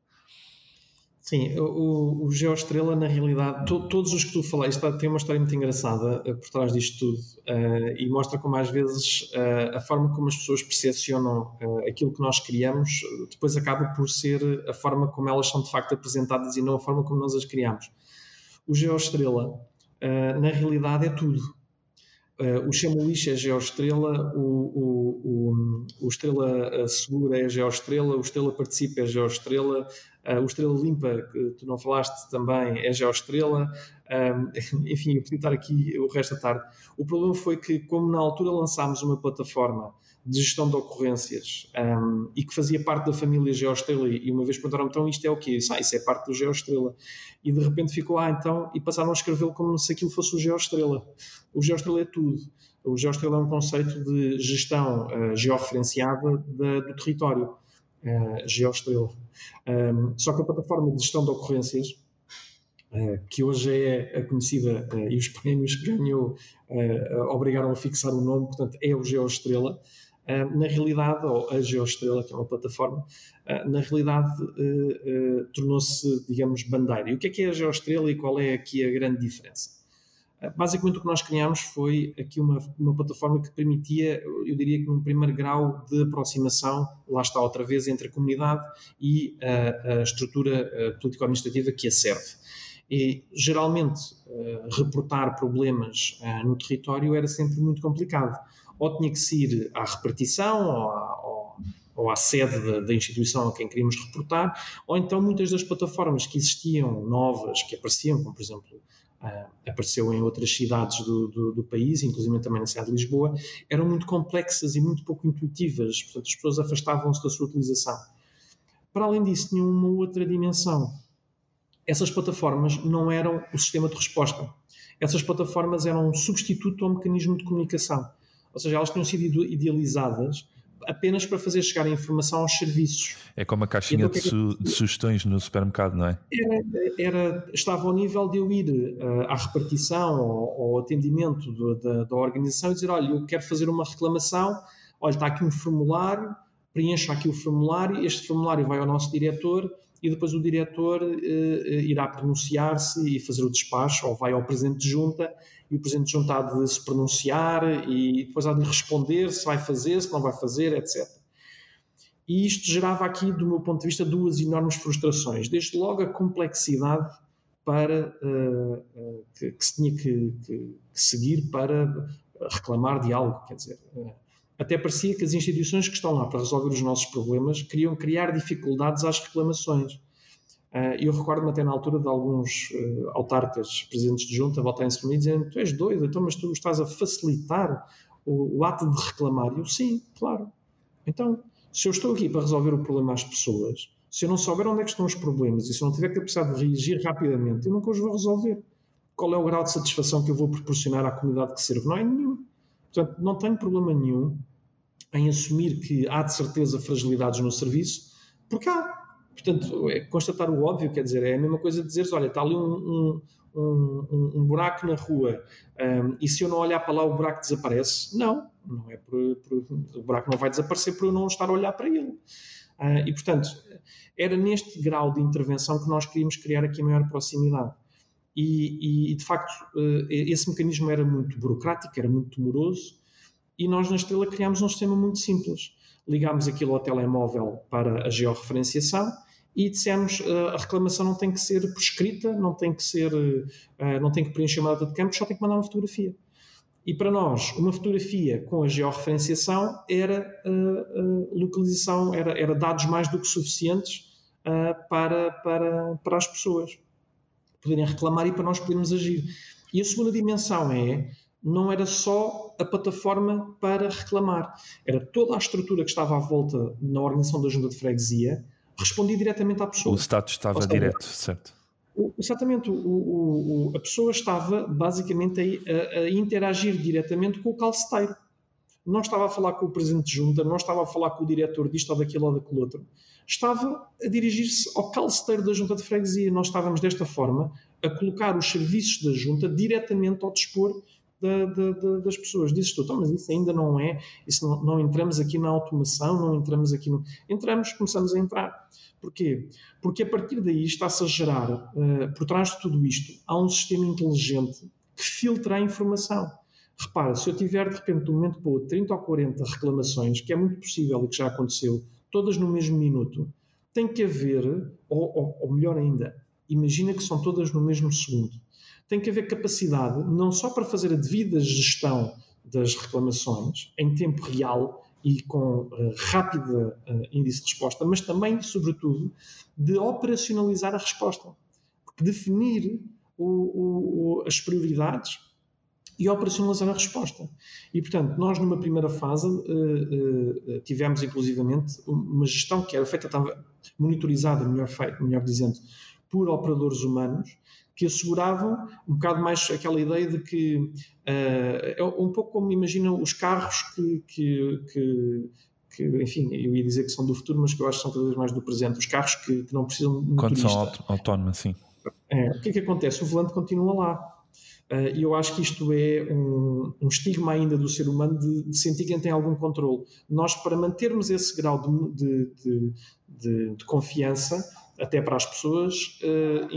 Sim, o, o Geoestrela, na realidade, to, todos os que tu falaste, tem uma história muito engraçada uh, por trás disto tudo uh, e mostra como às vezes uh, a forma como as pessoas percepcionam aquilo que nós criamos depois acaba por ser a forma como elas são de facto apresentadas e não a forma como nós as criamos. O Geoestrela, na realidade, é tudo. Uh, o Chamulish é geoestrela, o, o, o, o Estrela Segura é geoestrela, o Estrela Participa é geoestrela, Uh, o Estrela Limpa, que tu não falaste também, é Geoestrela. Um, enfim, eu podia estar aqui o resto da tarde. O problema foi que, como na altura lançámos uma plataforma de gestão de ocorrências um, e que fazia parte da família Geoestrela, e uma vez perguntaram então isto é o quê? Ah, isso é parte do Geoestrela. E de repente ficou, ah, então, e passaram a escrevê-lo como se aquilo fosse o Geoestrela. O Geoestrela é tudo. O Geoestrela é um conceito de gestão uh, georreferenciada do território uh, Geoestrela. Um, só que a plataforma de gestão de ocorrências, uh, que hoje é conhecida e os prémios que ganhou obrigaram a fixar o nome, portanto é o Geoestrela, na realidade, ou a Geoestrela, que é uma plataforma, na realidade tornou-se, digamos, bandeira. E o que é que é a Geoestrela e qual é aqui a grande diferença? Basicamente, o que nós criámos foi aqui uma, uma plataforma que permitia, eu diria que num primeiro grau de aproximação, lá está outra vez, entre a comunidade e a, a estrutura político-administrativa que a serve. E, geralmente, reportar problemas no território era sempre muito complicado. Ou tinha que se ir à repartição, ou à, ou, ou à sede da, da, instituição a quem queríamos reportar, ou então muitas das plataformas que existiam novas, que apareciam, como por exemplo uh, apareceu em outras cidades do, do, do, país, inclusive também na cidade de Lisboa, eram muito complexas e muito pouco intuitivas, portanto as pessoas afastavam-se da sua utilização. Para além disso, tinham uma outra dimensão. Essas plataformas não eram o sistema de resposta. Essas plataformas eram um substituto ao mecanismo de comunicação. Ou seja, elas tinham sido idealizadas apenas para fazer chegar a informação aos serviços. É como a caixinha então, de, su de, sugestões no supermercado, não é? Era, era estava ao nível de eu ir uh, à repartição ou ao atendimento do, da, da organização e dizer: olha, eu quero fazer uma reclamação, olha, está aqui um formulário, preencha aqui o formulário, este formulário vai ao nosso diretor e depois o diretor uh, irá pronunciar-se e fazer o despacho, ou vai ao presidente de junta, e o presidente de junta há de se pronunciar e depois há de responder se vai fazer, se não vai fazer, etc. E isto gerava aqui, do meu ponto de vista, duas enormes frustrações. Desde logo a complexidade para, uh, que, que, se tinha que, que, que, seguir para reclamar de algo. Quer dizer, até parecia que as instituições que estão lá para resolver os nossos problemas queriam criar dificuldades às reclamações. Eu recordo-me até na altura de alguns autarcas, presidentes de junta, voltarem-se para mim dizendo: Tu és doido, então, mas tu estás a facilitar o, o ato de reclamar. E eu, sim, claro. Então, se eu estou aqui para resolver o problema às pessoas, se eu não souber onde é que estão os problemas e se eu não tiver capacidade de reagir rapidamente, eu nunca os vou resolver. Qual é o grau de satisfação que eu vou proporcionar à comunidade que serve? Não é nenhum. Portanto, não tenho problema nenhum em assumir que há de certeza fragilidades no serviço, porque há. Portanto, é constatar o óbvio, quer dizer, é a mesma coisa de dizeres, olha, está ali um, um, um, um buraco na rua um, e se eu não olhar para lá o buraco desaparece. Não, não é por, por, o buraco não vai desaparecer por eu não estar a olhar para ele. Uh, e, portanto, era neste grau de intervenção que nós queríamos criar aqui a maior proximidade. E, e de facto, uh, esse mecanismo era muito burocrático, era muito demoroso, e nós na Estrela criámos um sistema muito simples. Ligámos aquilo ao telemóvel para a georreferenciação e dissemos uh, a reclamação não tem que ser prescrita, não tem que ser, não tem que preencher uma data de campo, só tem que mandar uma fotografia. E para nós, uma fotografia com a georreferenciação era uh, uh, localização, era, era, dados mais do que suficientes uh, para, para, para as pessoas poderem reclamar e para nós podermos agir. E a segunda dimensão é, não era só a plataforma para reclamar, era toda a estrutura que estava à volta na organização da junta de freguesia, respondia diretamente à pessoa. O status estava seja, direto, certo. Exatamente, o, o, o, a pessoa estava basicamente a, a, interagir diretamente com o calceteiro. Não estava a falar com o presidente de junta, não estava a falar com o diretor disto ou daquilo ou daquele outro. Estava a dirigir-se ao calceteiro da junta de freguesia. Nós estávamos desta forma a colocar os serviços da junta diretamente ao dispor da, da, da, das pessoas. Dizes tu, então, mas isso ainda não é, isso não, não entramos aqui na automação, não entramos aqui no. Entramos, começamos a entrar. Porquê? Porque a partir daí está-se a gerar, uh, por trás de tudo isto, há um sistema inteligente que filtra a informação. Repara, se eu tiver de repente de um momento para outro 30 ou 40 reclamações, que é muito possível e que já aconteceu, todas no mesmo minuto, tem que haver, ou, ou, ou melhor ainda, imagina que são todas no mesmo segundo. Tem que haver capacidade não só para fazer a devida gestão das reclamações em tempo real, e com uh, rápida uh, índice de resposta, mas também, sobretudo, de operacionalizar a resposta. Definir o, o, as prioridades e operacionalizar a resposta. E, portanto, nós numa primeira fase uh, tivemos, inclusivamente, uma gestão que era feita, estava monitorizada, melhor, feito, melhor dizendo, por operadores humanos, que asseguravam um bocado mais aquela ideia de que uh, é um pouco como imaginam os carros que, que, que, que, enfim, eu ia dizer que são do futuro, mas que eu acho que são cada vez mais do presente, os carros que, que não precisam de Quando são autónomos, sim. É, o que é que acontece? O volante continua lá. Uh, e eu acho que isto é um, um estigma ainda do ser humano de, de, sentir que tem algum controle. Nós, para mantermos esse grau de, de, de confiança, até para as pessoas, uh,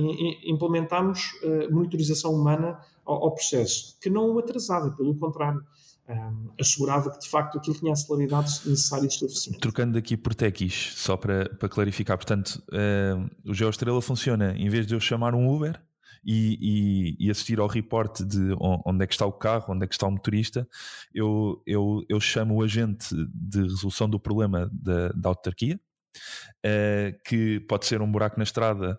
implementámos uh, monitorização humana ao, processo, que não o atrasava, pelo contrário, eh, assegurava que de facto aquilo tinha a celeridade necessária e suficiente. Trocando aqui por techis, só para, para clarificar, portanto, o GeoEstrela funciona, em vez de eu chamar um Uber, e, e, e, assistir ao reporte de onde é que está o carro, onde é que está o motorista, eu, eu, eu chamo o agente de resolução do problema da, da autarquia, uh, que pode ser um buraco na estrada,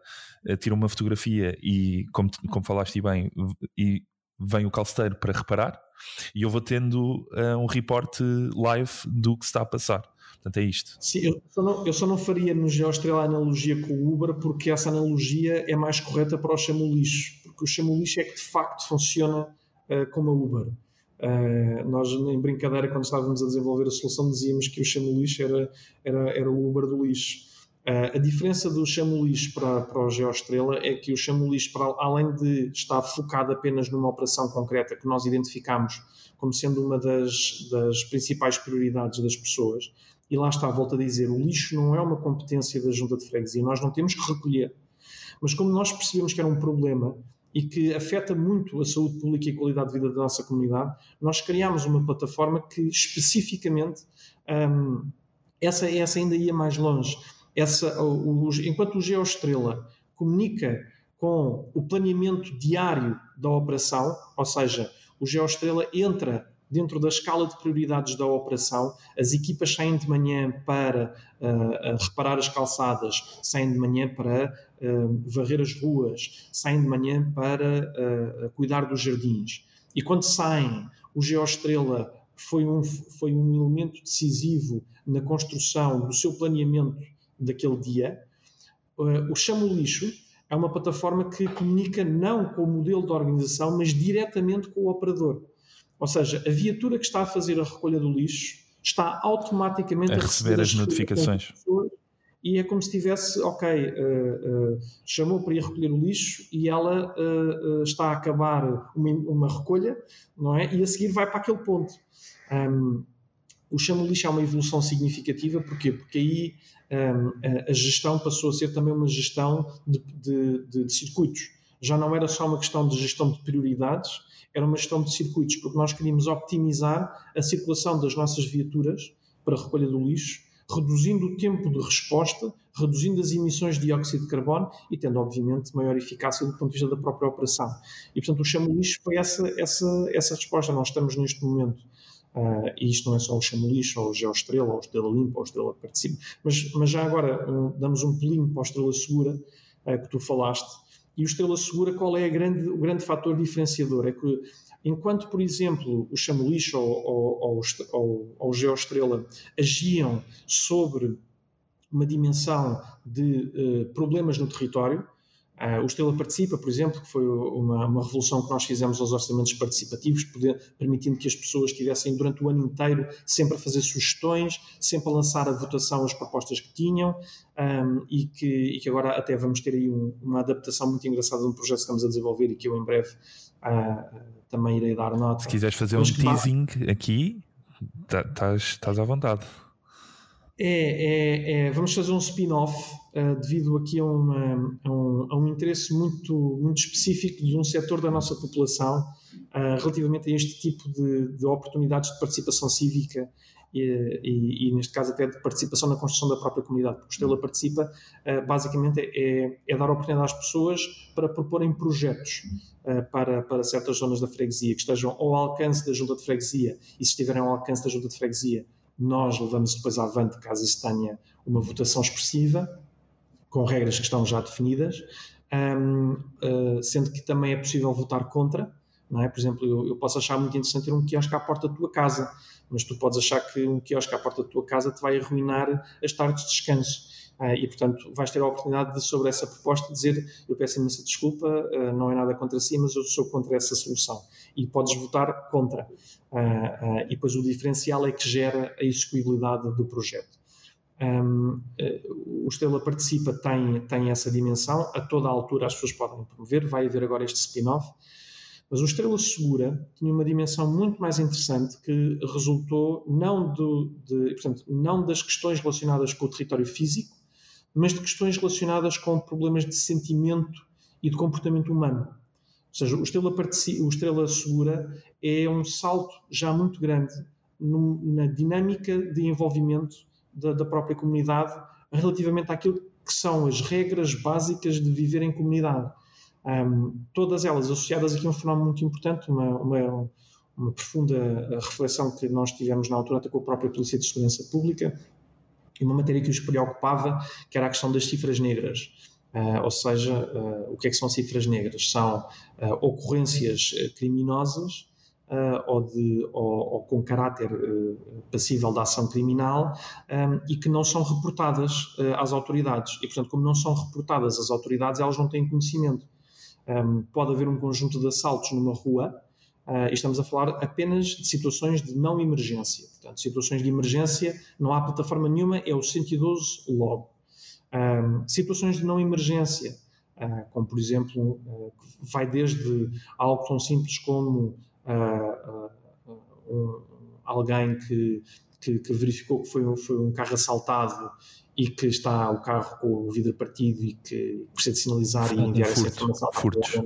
uh, tira uma fotografia e, como, como falaste bem, e vem o calceteiro para reparar, e eu vou tendo uh, um reporte live do que está a passar. Portanto, é isto. Sim, eu só não, eu só não faria no GeoStrela a analogia com o Uber, porque essa analogia é mais correta para o chamo lixo, porque o chamo lixo é que de facto funciona uh, como a Uber. Uh, nós, em brincadeira, quando estávamos a desenvolver a solução, dizíamos que o chamo lixo era, era, era o Uber do lixo. Uh, a diferença do Chamolis para, para o Geoestrela é que o Chamolis, para, além de estar focado apenas numa operação concreta que nós identificamos como sendo uma das, das principais prioridades das pessoas, e lá está, volto a dizer, o lixo não é uma competência da junta de freguesia, nós não temos que recolher. Mas como nós percebemos que era um problema e que afeta muito a saúde pública e a qualidade de vida da nossa comunidade, nós criámos uma plataforma que especificamente um, essa, essa ainda ia mais longe. Essa, o, enquanto o Geoestrela comunica com o planeamento diário da operação, ou seja, o Geoestrela entra dentro da escala de prioridades da operação, as equipas saem de manhã para uh, reparar as calçadas, saem de manhã para uh, varrer as ruas, saem de manhã para uh, cuidar dos jardins. E quando saem, o Geoestrela foi um, foi um elemento decisivo na construção do seu planeamento daquele dia. o Chamo Lixo é uma plataforma que comunica não com o modelo de organização, mas diretamente com o operador. Ou seja, a viatura que está a fazer a recolha do lixo está automaticamente a, a receber, as notificações. E é como se tivesse, ok, uh, uh, chamou para ir recolher o lixo e ela uh, está a acabar uma, uma, recolha, não é? E a seguir vai para aquele ponto. Um, o chamo lixo é uma evolução significativa, porquê? Porque aí um, a, a, gestão passou a ser também uma gestão de, de, de, de circuitos. Já não era só uma questão de gestão de prioridades, era uma gestão de circuitos, porque nós queríamos optimizar a circulação das nossas viaturas para a recolha do lixo, reduzindo o tempo de resposta, reduzindo as emissões de dióxido de carbono e tendo, obviamente, maior eficácia do ponto de vista da própria operação. E, portanto, o chamo lixo foi essa, essa, essa resposta. Nós estamos neste momento Uh, e isto não é só o chamo lixo, ou o Geoestrela, ou o Estrela Limpa, ou o Estrela Participa, mas, mas já agora um, damos um pelinho para a Estrela Segura, uh, que tu falaste, e o Estrela Segura, qual é grande, o grande fator diferenciador? É que, enquanto, por exemplo, o Chamolis ou, ou, ou, ou o agiam sobre uma dimensão de uh, problemas no território, Uh, o Estrela Participa, por exemplo, que foi uma, uma, revolução que nós fizemos aos orçamentos participativos, poder, permitindo que as pessoas estivessem durante o ano inteiro sempre a fazer sugestões, sempre a lançar a votação as propostas que tinham um, e, que, e, que, agora até vamos ter aí um, uma adaptação muito engraçada de um projeto que estamos a desenvolver e que eu em breve uh, também irei dar nota. Se quiseres fazer Mas um teasing aqui, estás tá, à vontade. É, é, é, vamos fazer um spin-off uh, devido aqui a, uma, a, um, a, um, interesse muito, muito específico de um setor da nossa população uh, relativamente a este tipo de, de, oportunidades de participação cívica e, e, e, neste caso até de participação na construção da própria comunidade. Porque Estela Participa uh, basicamente é, é, dar oportunidade às pessoas para proporem projetos para, para certas zonas da freguesia que estejam ao alcance da junta de freguesia e se estiverem ao alcance da junta de freguesia nós levamos depois avante caso isso tenha uma votação expressiva, com regras que estão já definidas, um, uh, sendo que também é possível votar contra. Não é? Por exemplo, eu, eu, posso achar muito interessante ter um quiosque à porta da tua casa, mas tu podes achar que um quiosque à porta da tua casa te vai arruinar as tardes de descanso. Uh, e, portanto, vais ter a oportunidade de, sobre essa proposta, dizer: Eu peço imensa desculpa, uh, não é nada contra si, mas eu sou contra essa solução. E podes votar contra. Uh, e depois o diferencial é que gera a execuibilidade do projeto. Um, o Estela Participa tem, tem essa dimensão, a toda a altura as pessoas podem promover, vai haver agora este spin-off. Mas o Estrela Segura tinha uma dimensão muito mais interessante que resultou não, do, de, portanto, não das questões relacionadas com o território físico, mas de questões relacionadas com problemas de sentimento e de comportamento humano. Ou seja, o Estrela, o Estrela Segura é um salto já muito grande no, na dinâmica de envolvimento da, da, própria comunidade relativamente àquilo que são as regras básicas de viver em comunidade. Um, todas elas associadas aqui a um fenómeno muito importante, uma, uma, uma profunda reflexão que nós tivemos na altura até com a própria Polícia de Segurança Pública, e uma matéria que os preocupava, que era a questão das cifras negras. Uh, ou seja, uh, o que é que são cifras negras? São uh, ocorrências criminosas ou, de, ou, ou, com caráter passível de ação criminal um, e que não são reportadas às autoridades. E, portanto, como não são reportadas às autoridades, elas não têm conhecimento. Um, pode haver um conjunto de assaltos numa rua Uh, estamos a falar apenas de situações de não emergência. Portanto, situações de emergência, não há plataforma nenhuma, é o 112 logo. Um, situações de não emergência, uh, como por exemplo, uh, vai desde algo tão simples como uh, um, alguém que, que, que, verificou que foi um, foi um carro assaltado e que está o carro com o vidro partido e que precisa de sinalizar e enviar essa informação. Furtos.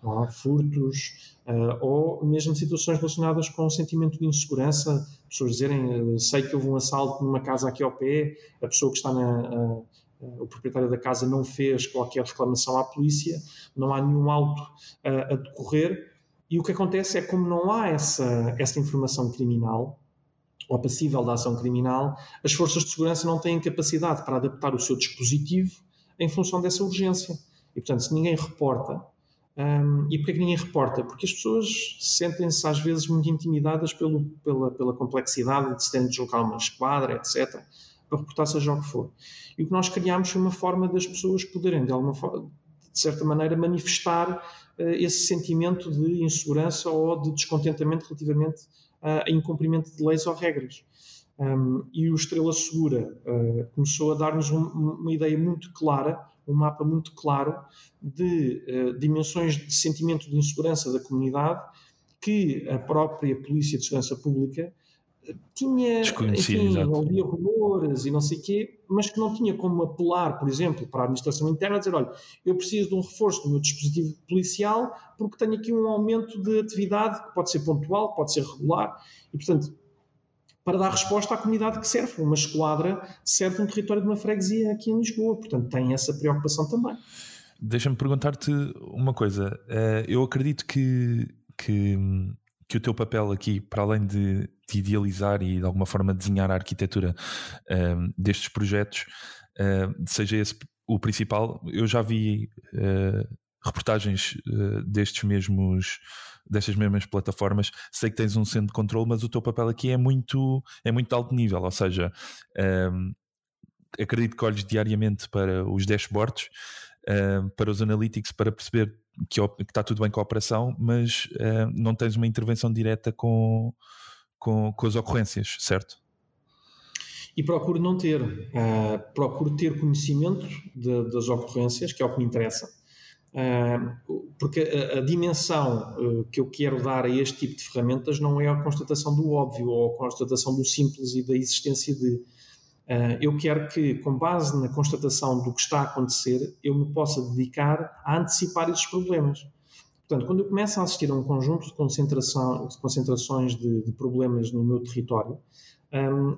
Para furtos, uh, ou mesmo situações relacionadas com o sentimento de insegurança, pessoas dizerem, uh, sei que houve um assalto numa casa aqui ao pé, a pessoa que está na, uh, o proprietário da casa não fez qualquer reclamação à polícia, não há nenhum auto a decorrer, e o que acontece é como não há essa, essa informação criminal, ou passível da ação criminal, as forças de segurança não têm capacidade para adaptar o seu dispositivo em função dessa urgência. E, portanto, se ninguém reporta, um, e porquê que ninguém reporta? Porque as pessoas sentem-se às vezes muito intimidadas pelo, pela, pela complexidade de se terem de deslocar uma esquadra, etc., para reportar seja o que for. E o que nós criámos foi uma forma das pessoas poderem, de alguma de certa maneira, manifestar uh, esse sentimento de insegurança ou de descontentamento relativamente uh, a incumprimento de leis ou regras. Um, e o Estrela Segura uh, começou a dar-nos um, uma ideia muito clara um mapa muito claro de uh, dimensões de sentimento de insegurança da comunidade que a própria Polícia de Segurança Pública eh, tinha, enfim, ouvia rumores e não sei o quê, mas que não tinha como apelar, por exemplo, para a administração interna a dizer, olha, eu preciso de um reforço do meu dispositivo policial porque tenho aqui um aumento de atividade que pode ser pontual, pode ser regular, e portanto para dar resposta à comunidade que serve. Uma esquadra serve um território de uma freguesia aqui em Lisboa, portanto tem essa preocupação também. Deixa-me perguntar-te uma coisa. Eh, eu acredito que, que, que, o teu papel aqui, para além de, de, idealizar e de alguma forma desenhar a arquitetura ehm, destes projetos, uh, seja esse o principal. Eu já vi reportagens destes mesmos destas mesmas plataformas, sei que tens um centro de controle, mas o teu papel aqui é muito, é muito alto nível, ou seja, um, acredito que olhes diariamente para os dashboards, um, para os analytics, para perceber que, que, está tudo bem com a operação, mas um, não tens uma intervenção direta com, com, com as ocorrências, certo? e procuro não ter. Uh, procuro ter conhecimento de, das ocorrências, que é o que me interessa, porque a, dimensão uh, que eu quero dar a este tipo de ferramentas não é a constatação do óbvio ou a constatação do simples e da existência de. Uh, eu quero que, com base na constatação do que está a acontecer, eu me possa dedicar a antecipar esses problemas. Portanto, quando eu começo a assistir a um conjunto de, concentração, de concentrações de, de, problemas no meu território,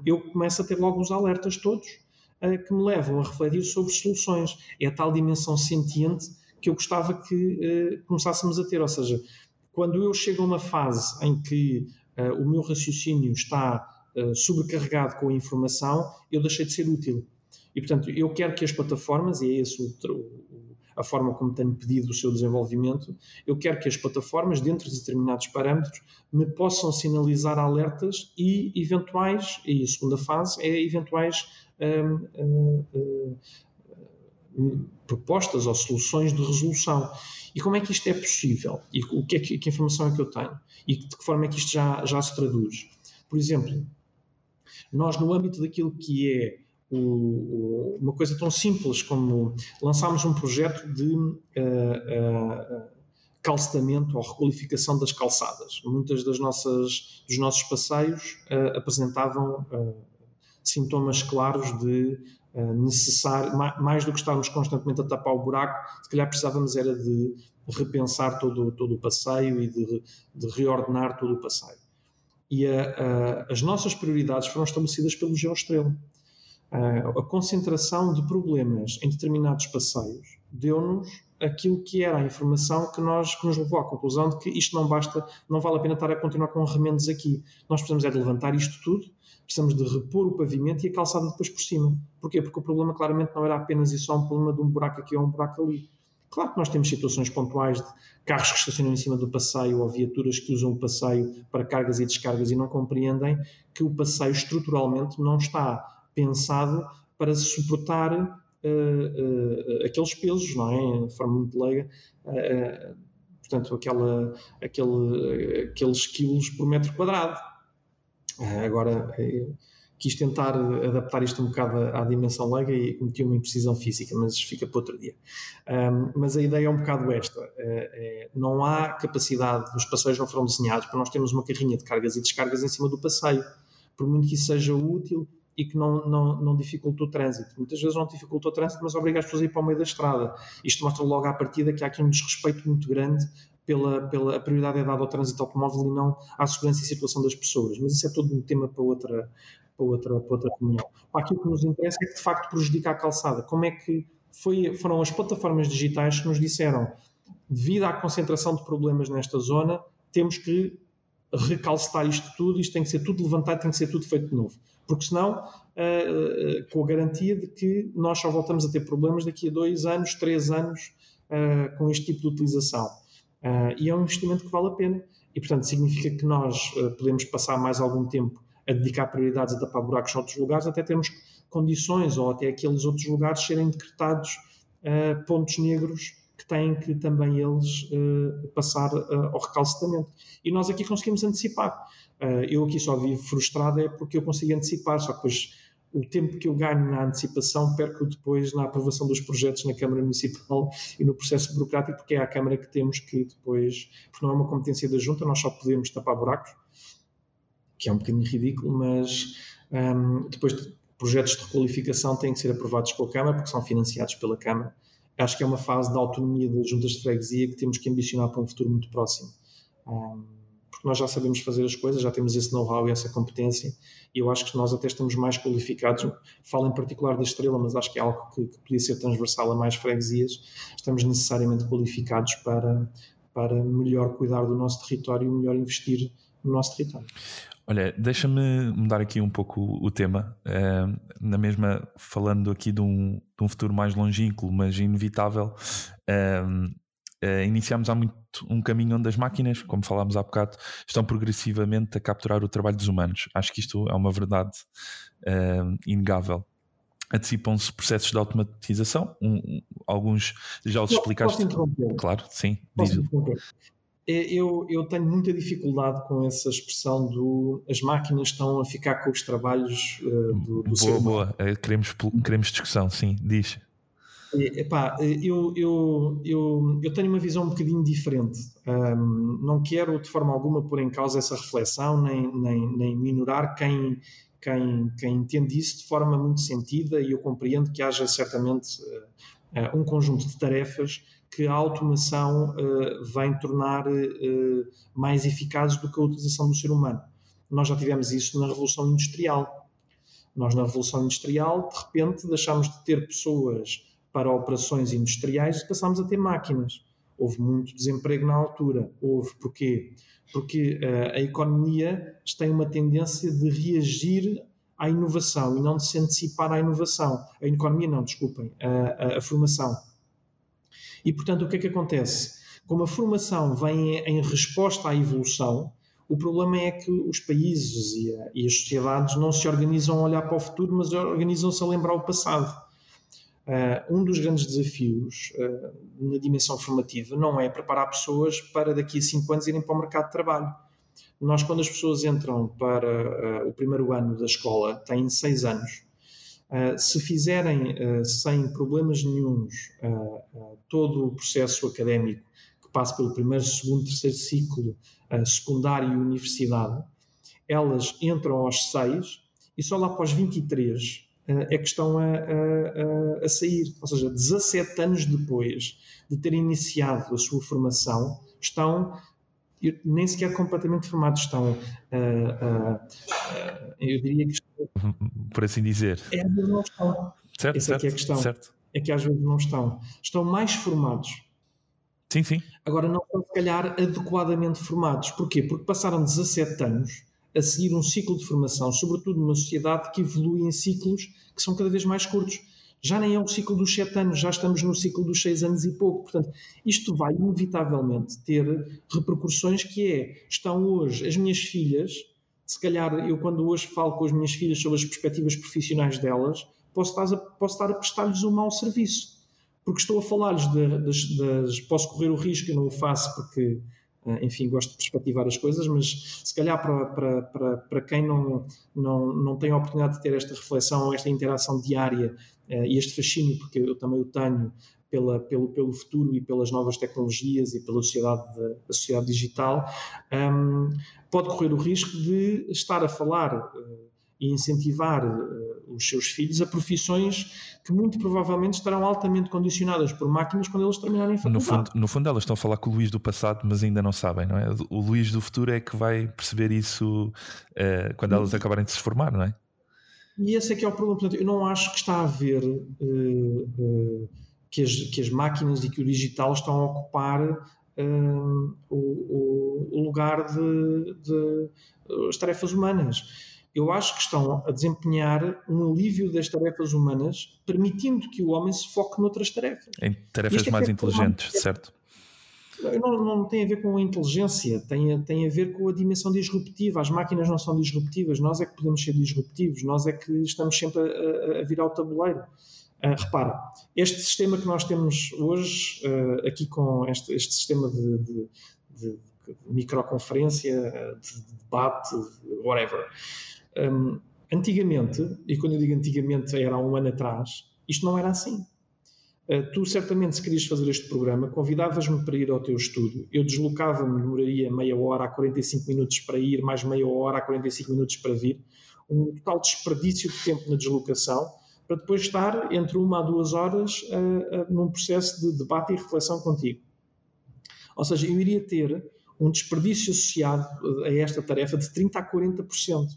eu começo a ter logo os alertas todos que me levam a refletir sobre soluções. É a tal dimensão sentiente que eu gostava que uh, começássemos a ter. Ou seja, quando eu chego a uma fase em que uh, o meu raciocínio está uh, sobrecarregado com a informação, eu deixei de ser útil. E, portanto, eu quero que as plataformas, e é esse a forma como tenho pedido o seu desenvolvimento, eu quero que as plataformas, dentro de determinados parâmetros, me possam sinalizar alertas e eventuais, e a segunda fase é eventuais propostas ou soluções de resolução. E como é que isto é possível? E o que, é que, que informação é que eu tenho? E de que forma é que isto já, já se traduz? Por exemplo, nós no âmbito daquilo que é o, o, uma coisa tão simples como lançámos um projeto de uh, uh, ou requalificação das calçadas. Muitas das nossas dos nossos passeios uh, apresentavam sintomas claros de uh, necessário, mais do que estarmos constantemente a tapar o buraco, se calhar precisávamos era de repensar todo, todo o passeio e de, de reordenar todo o passeio. E a, a, as nossas prioridades foram estabelecidas pelo Geoestrela. a concentração de problemas em determinados passeios deu-nos aquilo que era a informação que, nós, que nos levou à conclusão de que isto não basta, não vale a pena estar a continuar com remendos aqui. Nós precisamos é de levantar isto tudo precisamos de repor o pavimento e a calçada depois por cima. Porquê? Porque o problema claramente não era apenas e só um problema de um buraco aqui ou um buraco ali. Claro que nós temos situações pontuais de carros que estacionam em cima do passeio ou viaturas que usam o passeio para cargas e descargas e não compreendem que o passeio estruturalmente não está pensado para suportar uh, uh, aqueles pesos, não é? De forma muito leiga. Uh, portanto, aquela, aquele, aqueles quilos por metro quadrado. Ah, agora, eh, quis tentar adaptar isto um bocado à, dimensão leiga e cometi uma imprecisão física, mas fica para outro dia. Um, mas a ideia é um bocado esta: é, é, não há capacidade, os passeios não foram desenhados para nós termos uma carrinha de cargas e descargas em cima do passeio, por muito que isso seja útil e que não, não, não o trânsito. Muitas vezes não dificulta o trânsito, mas obriga as pessoas a ir para o meio da estrada. Isto mostra logo à partida que há aqui um desrespeito muito grande pela, pela a prioridade é dada ao trânsito automóvel e não à segurança e circulação das pessoas. Mas isso é todo um tema para outra, para outra, para outra reunião. Aquilo que nos interessa é que de facto prejudica a calçada. Como é que foi, foram as plataformas digitais que nos disseram, devido à concentração de problemas nesta zona, temos que recalcitar isto tudo, isto tem que ser tudo levantado, tem que ser tudo feito de novo. Porque senão, uh, uh, com a garantia de que nós só voltamos a ter problemas daqui a dois anos, três anos, uh, com este tipo de utilização. E é um investimento que vale a pena. E, portanto, significa que nós podemos passar mais algum tempo a dedicar prioridades a tapar buracos noutros lugares, até termos condições ou até aqueles outros lugares serem decretados pontos negros que têm que também eles uh, passar uh, ao recalcitamento. E nós aqui conseguimos antecipar. Uh, eu aqui só vivo frustrado é porque eu consigo antecipar, só que depois o tempo que eu ganho na antecipação perco depois na aprovação dos projetos na Câmara Municipal e no processo burocrático, porque é a Câmara que temos que depois, porque não é uma competência da Junta, nós só podemos tapar buracos, que é um bocadinho ridículo, mas um, depois projetos de requalificação têm que ser aprovados pela Câmara, porque são financiados pela Câmara acho que é uma fase da autonomia das juntas de freguesia que temos que ambicionar para um futuro muito próximo. Um, porque nós já sabemos fazer as coisas, já temos esse know-how e essa competência, e eu acho que nós até estamos mais qualificados. Falo em particular da Estrela, mas acho que é algo que, que podia ser transversal a mais freguesias. Estamos necessariamente qualificados para, para melhor cuidar do nosso território e melhor investir no nosso território. Olha, deixa-me mudar aqui um pouco o tema, uh, na mesma falando aqui de um, de um, futuro mais longínquo, mas inevitável. Uh, uh, iniciamos há muito um caminho onde as máquinas, como falámos há bocado, estão progressivamente a capturar o trabalho dos humanos. Acho que isto é uma verdade inegável. Antecipam-se processos de automatização, um, alguns já os explicaste. Claro, sim. Posso é, eu, eu, tenho muita dificuldade com essa expressão do as máquinas estão a ficar com os trabalhos uh, do, do boa, ser Boa, é, queremos, queremos discussão, sim, diz. Epá, eu, eu, eu, eu tenho uma visão um bocadinho diferente. Um, não quero de forma alguma pôr em causa essa reflexão, nem, nem, nem minorar quem, quem, quem entende isso de forma muito sentida e eu compreendo que haja certamente uh, um conjunto de tarefas que a automação uh, vem tornar uh, mais eficazes do que a utilização do ser humano. Nós já tivemos isso na Revolução Industrial. Nós, na Revolução Industrial, de repente, deixámos de ter pessoas para operações industriais e passámos a ter máquinas. Houve muito desemprego na altura. Houve. Porquê? Porque uh, a economia tem uma tendência de reagir à inovação e não de se antecipar à inovação. A economia não, desculpem, a, a, a formação e, portanto, o que é que acontece? Como a formação vem em resposta à evolução, o problema é que os países e, a, e as sociedades não se organizam a olhar para o futuro, mas organizam-se a lembrar o passado. Uh, um dos grandes desafios uh, na dimensão formativa não é preparar pessoas para daqui a cinco anos irem para o mercado de trabalho. Nós, quando as pessoas entram para uh, o primeiro ano da escola, têm seis anos. Se fizerem sem problemas nenhums todo o processo académico que passa pelo primeiro, segundo, terceiro ciclo, secundário e universidade, elas entram aos seis e só lá após 23 é que estão a, a, a, sair. Ou seja, 17 anos depois de terem iniciado a sua formação, estão nem sequer completamente formados, estão, eu diria que por assim dizer. É, vezes não estão. Certo, Essa certo, é, é a questão. Certo. É que às vezes não estão. Estão mais formados. Sim, sim. Agora não estão, se calhar, adequadamente formados. Porquê? Porque passaram 17 anos a seguir um ciclo de formação, sobretudo numa sociedade que evolui em ciclos que são cada vez mais curtos. Já nem é o ciclo dos 7 anos, já estamos no ciclo dos 6 anos e pouco. Portanto, isto vai inevitavelmente ter repercussões que é, estão hoje as minhas filhas se calhar eu quando hoje falo com as minhas filhas sobre as perspectivas profissionais delas, posso estar a, posso estar a prestar-lhes um mau serviço. Porque estou a falar-lhes das, das, Posso correr o risco, eu não o faço porque enfim, gosto de perspectivar as coisas, mas se calhar para, para, para, para quem não, não, não tem a oportunidade de ter esta reflexão, esta interação diária e este fascínio, porque eu também o tenho, pela, pelo, pelo futuro e pelas novas tecnologias e pela sociedade, a sociedade digital, um, pode correr o risco de estar a falar uh, e incentivar uh, os seus filhos a profissões que muito provavelmente estarão altamente condicionadas por máquinas quando eles terminarem a faculdade. No fundo, no fundo elas estão a falar com o Luís do passado, mas ainda não sabem, não é? O Luís do futuro é que vai perceber isso uh, quando elas acabarem de se formar, não é? E esse é que é o problema. Portanto, eu não acho que está a haver que as, que as máquinas e que o digital estão a ocupar o, o, lugar de, de, as tarefas humanas. Eu acho que estão a desempenhar um alívio das tarefas humanas, permitindo que o homem se foque noutras tarefas. Em tarefas é mais é inteligentes, é, certo? Não, não, tem a ver com a inteligência, tem a, tem a ver com a dimensão disruptiva. As máquinas não são disruptivas, nós é que podemos ser disruptivos, nós é que estamos sempre a, a virar o tabuleiro. Uh, repara, este sistema que nós temos hoje, uh, aqui com este, este sistema de, de, de, de microconferência, de debate, whatever, um, antigamente, e quando eu digo antigamente era há um ano atrás, isto não era assim. Uh, tu certamente, se querias fazer este programa, convidavas-me para ir ao teu estúdio. Eu deslocava-me, demoraria meia hora a 45 minutos para ir, mais meia hora a 45 minutos para vir. Um total desperdício de tempo na deslocação para depois estar entre uma a duas horas uh, uh, num processo de debate e reflexão contigo. Ou seja, eu iria ter um desperdício associado a esta tarefa de 30% a 40%.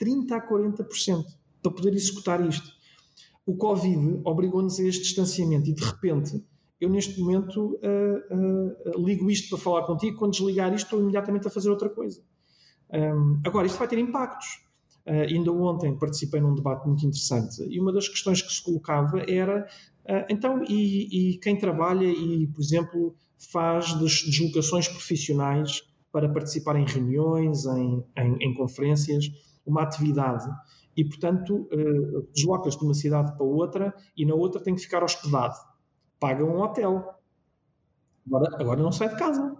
30% a 40% para poder executar isto. O Covid obrigou-nos a este distanciamento e, de repente, eu neste momento uh, ligo isto para falar contigo, quando desligar isto estou imediatamente a fazer outra coisa. Um, agora, isto vai ter impactos. Uh, ainda ontem participei num debate muito interessante e uma das questões que se colocava era uh, então, e, e, quem trabalha e, por exemplo, faz deslocações profissionais para participar em reuniões, em, em, em conferências, uma atividade e, portanto, uh, deslocas de uma cidade para outra e na outra tem que ficar hospedado. Paga um hotel. Agora, agora não sai de casa.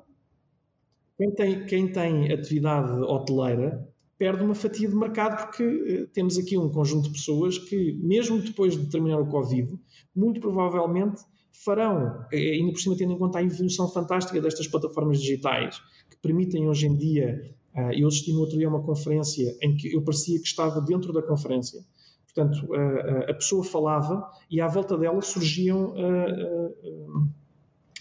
Quem tem, quem tem atividade hoteleira perde uma fatia de mercado porque uh, temos aqui um conjunto de pessoas que, mesmo depois de terminar o Covid, muito provavelmente farão, eh, ainda por cima tendo em conta a evolução fantástica destas plataformas digitais, que permitem hoje em dia, eu assisti no outro dia a uma conferência em que eu parecia que estava dentro da conferência, portanto, uh, a pessoa falava e à volta dela surgiam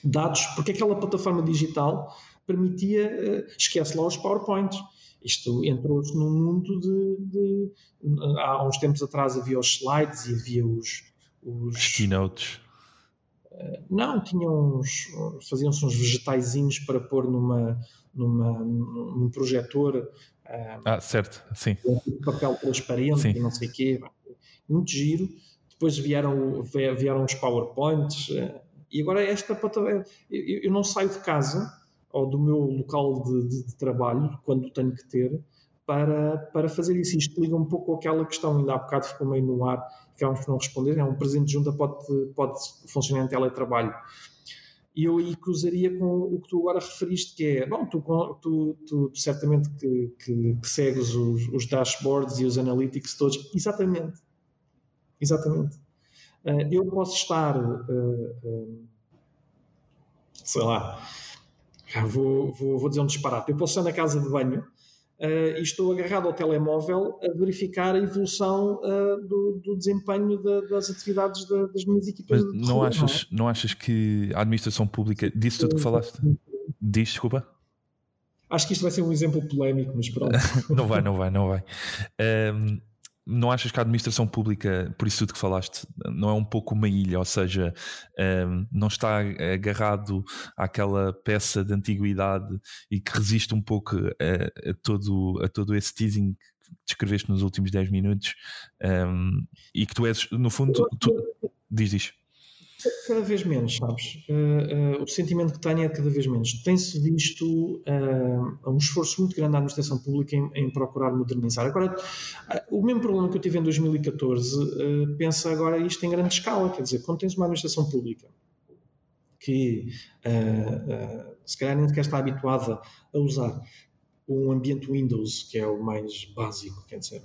dados, porque aquela plataforma digital permitia, esquece lá os PowerPoints, isto entrou-se num mundo de, de, Há uns tempos atrás havia os slides e havia os. Os keynotes. Eh, não, tinham uns. faziam-se uns vegetaizinhos para pôr numa, numa, num projetor. Eh, ah, certo, sim. Papel transparente sim. e não sei o quê. Muito giro. Depois vieram, vieram os PowerPoints. Eh, e agora esta eu não saio de casa ou do meu local de, de, de, trabalho, quando tenho que ter, para, para fazer isso. Isto liga um pouco àquela questão, ainda há bocado ficou meio no ar, ficámos por não responder, é um presente de junta pode, pode funcionar em teletrabalho. E eu aí cruzaria com o que tu agora referiste, que é, bom, tu, tu, tu, certamente que, que, que segues os, os, dashboards e os analytics todos, exatamente, exatamente. Uh, eu posso estar, uh, uh, sei lá, vou, vou, vou dizer um disparate. Eu posso estar na casa de banho uh, e estou agarrado ao telemóvel a verificar a evolução uh, do, do, desempenho das atividades da, das minhas equipas. Mas não, rua, achas, não, é? não achas que a administração pública disse tudo o que falaste? Diz, desculpa. Acho que isto vai ser um exemplo polémico, mas pronto. não vai, não vai, não vai. Um, não achas que a administração pública, por isso tudo que falaste, não é um pouco uma ilha, ou seja, ehm, não está agarrado àquela peça de antiguidade e que resiste um pouco a, a todo, a todo esse teasing que descreveste nos últimos 10 minutos ehm, e que tu és, no fundo, tu, diz, diz. Cada vez menos, sabes? Uh, uh, o sentimento que tenho é cada vez menos. Tem-se visto uh, um esforço muito grande da administração pública em, em procurar modernizar. Agora, o mesmo problema que eu tive em 2014, pensa agora isto em grande escala. Quer dizer, quando tens uma administração pública que se calhar nem sequer está habituada a usar um ambiente Windows, que é o mais básico, quer dizer,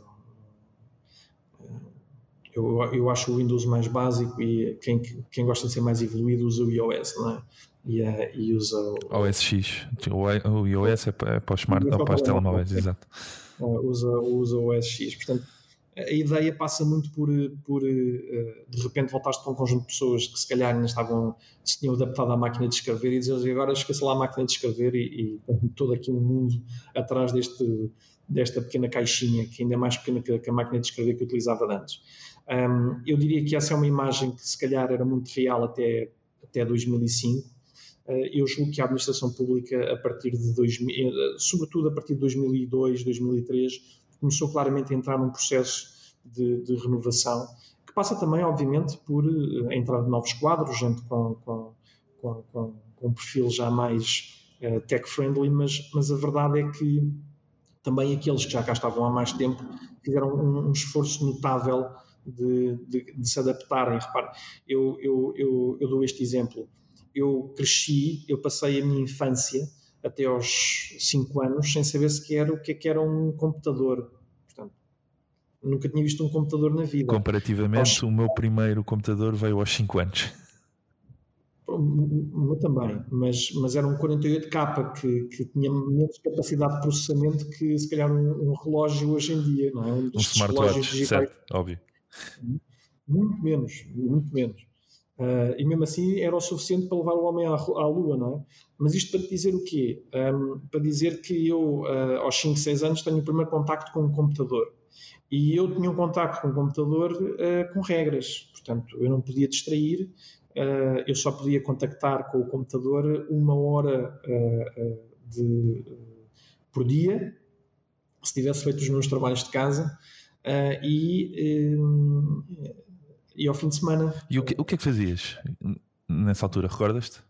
eu, eu acho o Windows mais básico e quem, quem gosta de ser mais evoluído usa o iOS, não é? E, uh, e usa o OS X. O iOS é para, é para os smart, ou para os telemóveis, exato. Uh, usa, usa o OS X. Portanto, a ideia passa muito por, por uh, de repente voltaste para um conjunto de pessoas que se calhar ainda estavam, se tinham adaptado à máquina de escrever e dizer agora esqueça lá a máquina de escrever e, e todo aqui um mundo atrás deste, desta pequena caixinha, que ainda é mais pequena que, a máquina de escrever que utilizava antes. Um, eu diria que essa é uma imagem que se calhar era muito real até, até 2005. Uh, eu julgo que a administração pública, a partir de 2000, uh, sobretudo a partir de 2002, 2003, começou claramente a entrar num processo de, de renovação, que passa também, obviamente, por uh, a entrada de novos quadros, gente com, com, com, com, com um perfil já mais uh, tech-friendly, mas, mas a verdade é que também aqueles que já cá estavam há mais tempo fizeram um, um esforço notável de, de, de se adaptarem. Repare, eu, eu, eu, eu, dou este exemplo. Eu cresci, eu passei a minha infância até aos 5 anos sem saber sequer o que é que era um computador. Portanto, nunca tinha visto um computador na vida. Comparativamente, aos... o meu primeiro computador veio aos 5 anos. O meu também, mas, mas era um 48K que, que tinha menos capacidade de processamento que se calhar um, um relógio hoje em dia, não é? Um, um smartwatch, certo, óbvio. Muito menos, muito menos. Uh, e mesmo assim era o suficiente para levar o homem à, à Lua, não é? Mas isto para dizer o quê? Um, para dizer que eu, uh, aos 5, 6 anos, tenho o primeiro contacto com um computador. E eu tinha um contacto com um computador uh, com regras. Portanto, eu não podia distrair, eu só podia contactar com o computador uma hora de, por dia, se tivesse feito os meus trabalhos de casa, Uh, e, uh, e ao fim de semana. E o que, o que é que fazias nessa altura? Recordas-te?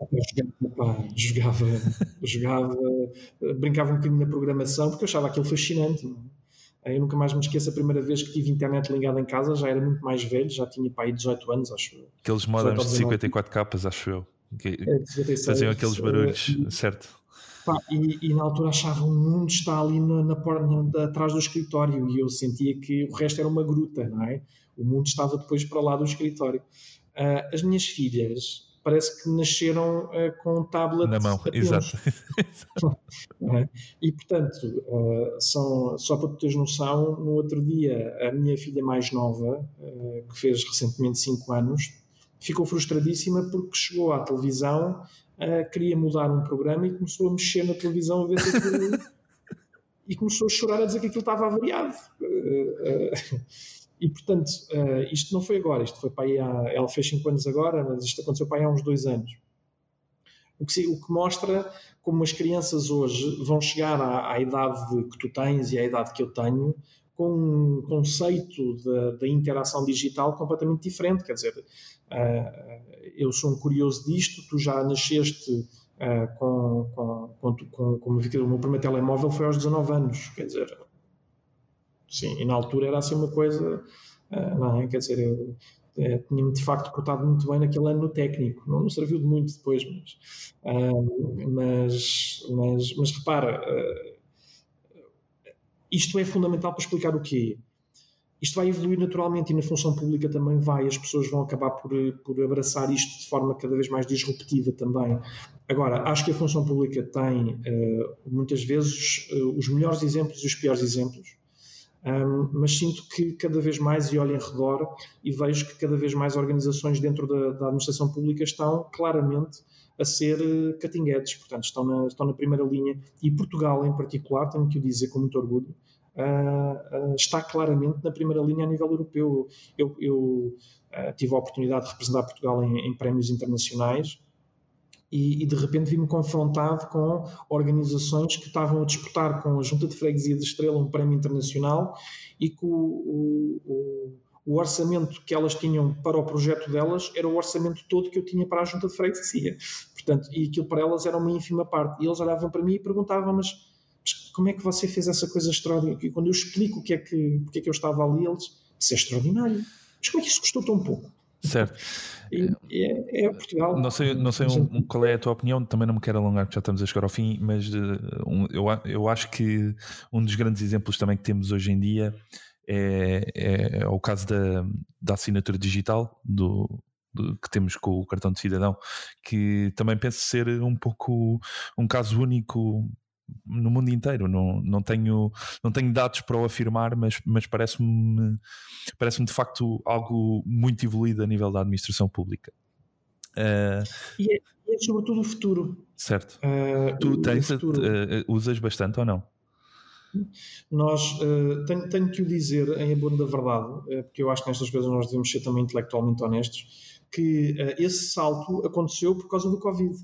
Jogava, jogava, jogava, brincava um bocadinho na programação porque eu achava aquilo fascinante. Eu nunca mais me esqueço a primeira vez que tive internet ligada em casa, já era muito mais velho, já tinha para aí 18 anos, acho eu. Aqueles modems de 54 capas, acho eu. Que é, faziam aqueles barulhos, uh, certo? Pá, e, e, na altura achava o mundo está ali na, na, na, atrás do escritório e eu sentia que o resto era uma gruta, não é? O mundo estava depois para lá do escritório. Uh, as minhas filhas parece que nasceram uh, com um tablet na mão, exato. é? E portanto, uh, são, só para tu teres noção, no outro dia a minha filha mais nova, que fez recentemente 5 anos, ficou frustradíssima porque chegou à televisão uh, queria mudar um programa e começou a mexer na televisão a ver aquilo e começou a chorar a dizer que aquilo estava avariado. Uh, uh, e portanto, isto não foi agora, isto foi para aí há, ela fez 5 anos agora, mas isto aconteceu para aí há uns 2 anos. O que, o que, mostra como as crianças hoje vão chegar à, à, idade que tu tens e à idade que eu tenho com um conceito da interação digital completamente diferente. Quer dizer, uh, eu sou um curioso disto, tu já nasceste uh, com, com, com, com, com o meu primeiro telemóvel foi aos 19 anos, quer dizer, sim, e na altura era assim uma coisa, uh, não é? Quer dizer, eu, é, tinha-me de facto cortado muito bem naquele ano no técnico, não, não serviu de muito depois, mas, uh, mas, mas, mas repara, isto é fundamental para explicar o quê? Isto vai evoluir naturalmente e na função pública também vai, as pessoas vão acabar por, por abraçar isto de forma cada vez mais disruptiva também. Agora, acho que a função pública tem uh, muitas vezes uh, os melhores exemplos e os piores exemplos, um, mas sinto que cada vez mais, e olho em redor, e vejo que cada vez mais organizações dentro da, da administração pública estão claramente a ser uh, portanto, estão na, estão na primeira linha, e Portugal em particular, tenho que o dizer com muito orgulho, uh, está claramente na primeira linha a nível europeu. Eu, eu tive a oportunidade de representar Portugal em, em prémios internacionais e, e, de repente vi-me confrontado com organizações que estavam a disputar com a Junta de Freguesia de Estrela um prémio internacional e que o, o, o, orçamento que elas tinham para o projeto delas era o orçamento todo que eu tinha para a Junta de Freguesia. Portanto, e aquilo para elas era uma ínfima parte. E eles olhavam para mim e perguntavam, mas como é que você fez essa coisa extraordinária? E quando eu explico o que é que, porque é que eu estava ali, eles, isso é extraordinário. Mas como é que isso custou tão pouco? Certo. é, é, Portugal. Não sei, não sei um, qual é a tua opinião, também não me quero alongar, já estamos a chegar ao fim, mas uh, um, eu, eu acho que um dos grandes exemplos também que temos hoje em dia é, é, é o caso da, da assinatura digital do, do, que temos com o cartão de cidadão, que também penso ser um pouco um caso único no mundo inteiro. Não, não, tenho, não tenho dados para o afirmar, mas, mas parece-me parece de facto algo muito evoluído a nível da administração pública. Uh, e, é, é, sobretudo o futuro. Certo. Uh, tu tens, uh, usas bastante ou não? Nós, tenho, tenho, que o dizer em abono da verdade, porque eu acho que nestas coisas nós devemos ser também intelectualmente honestos, que esse salto aconteceu por causa do Covid.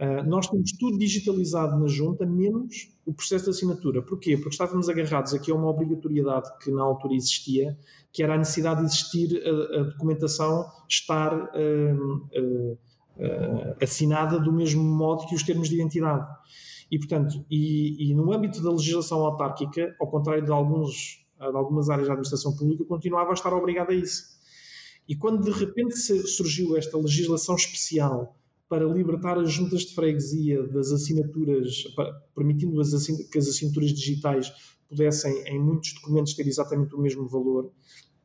Uh, nós temos tudo digitalizado na junta, menos o processo de assinatura. Porquê? Porque estávamos agarrados aqui a uma obrigatoriedade que na altura existia, que era a necessidade de existir a, a documentação estar uh, uh, assinada do mesmo modo que os termos de identidade. E, portanto, e, e no âmbito da legislação autárquica, ao contrário de, alguns, de algumas áreas da administração pública, continuava a estar obrigada a isso. E quando de repente surgiu esta legislação especial para libertar as juntas de freguesia das assinaturas, permitindo as que as assinaturas digitais pudessem, em muitos documentos, ter exatamente o mesmo valor.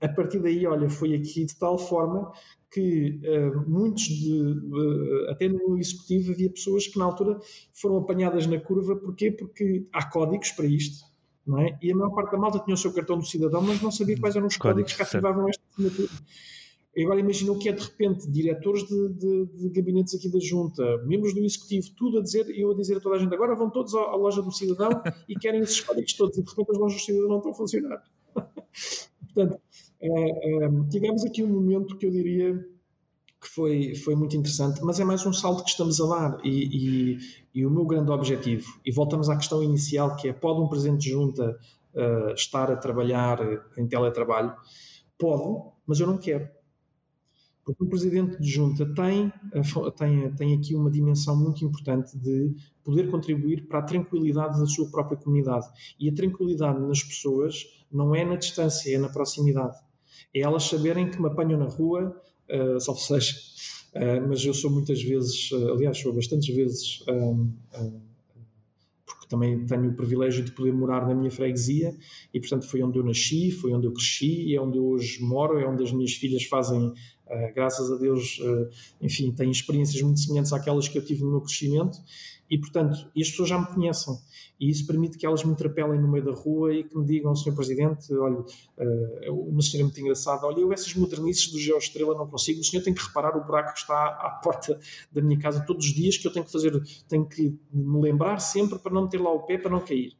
A partir daí, olha, foi aqui de tal forma que uh, muitos, de, uh, até no executivo, havia pessoas que na altura foram apanhadas na curva. Porquê? Porque há códigos para isto. Não é? E a maior parte da malta tinha o seu cartão do cidadão, mas não sabia quais eram os códigos, códigos que ativavam esta assinatura. E agora imagina o que é de repente diretores de, de, de, gabinetes aqui da Junta, membros do Executivo, tudo a dizer, eu a dizer a toda a gente, agora vão todos à, à loja do cidadão e querem esses códigos todos, e de repente as lojas do cidadão não estão a funcionar. Portanto, é, é, tivemos aqui um momento que eu diria que foi, foi muito interessante, mas é mais um salto que estamos a dar. E, e, e o meu grande objetivo, e voltamos à questão inicial, que é: pode um presidente de junta uh, estar a trabalhar em teletrabalho? Pode, mas eu não quero porque o presidente de junta tem, tem, tem aqui uma dimensão muito importante de poder contribuir para a tranquilidade da sua própria comunidade. E a tranquilidade nas pessoas não é na distância, é na proximidade. É elas saberem que me apanham na rua, uh, salvo seja, uh, mas eu sou muitas vezes, uh, aliás, sou bastantes vezes. Uh, também tenho o privilégio de poder morar na minha freguesia e, portanto, foi onde eu nasci, foi onde eu cresci é onde eu hoje moro, é onde as minhas filhas fazem Uh, graças a Deus, uh, enfim, têm experiências muito semelhantes àquelas que eu tive no meu crescimento e, portanto, e as pessoas já me conhecem e isso permite que elas me interpelem no meio da rua e que me digam, Sr. Presidente, olha, uh, uma senhora muito engraçada, olha, eu essas modernices do Geoestrela não consigo, o senhor tem que reparar o buraco que está à porta da minha casa todos os dias que eu tenho que fazer, tenho que me lembrar sempre para não meter lá o pé, para não cair.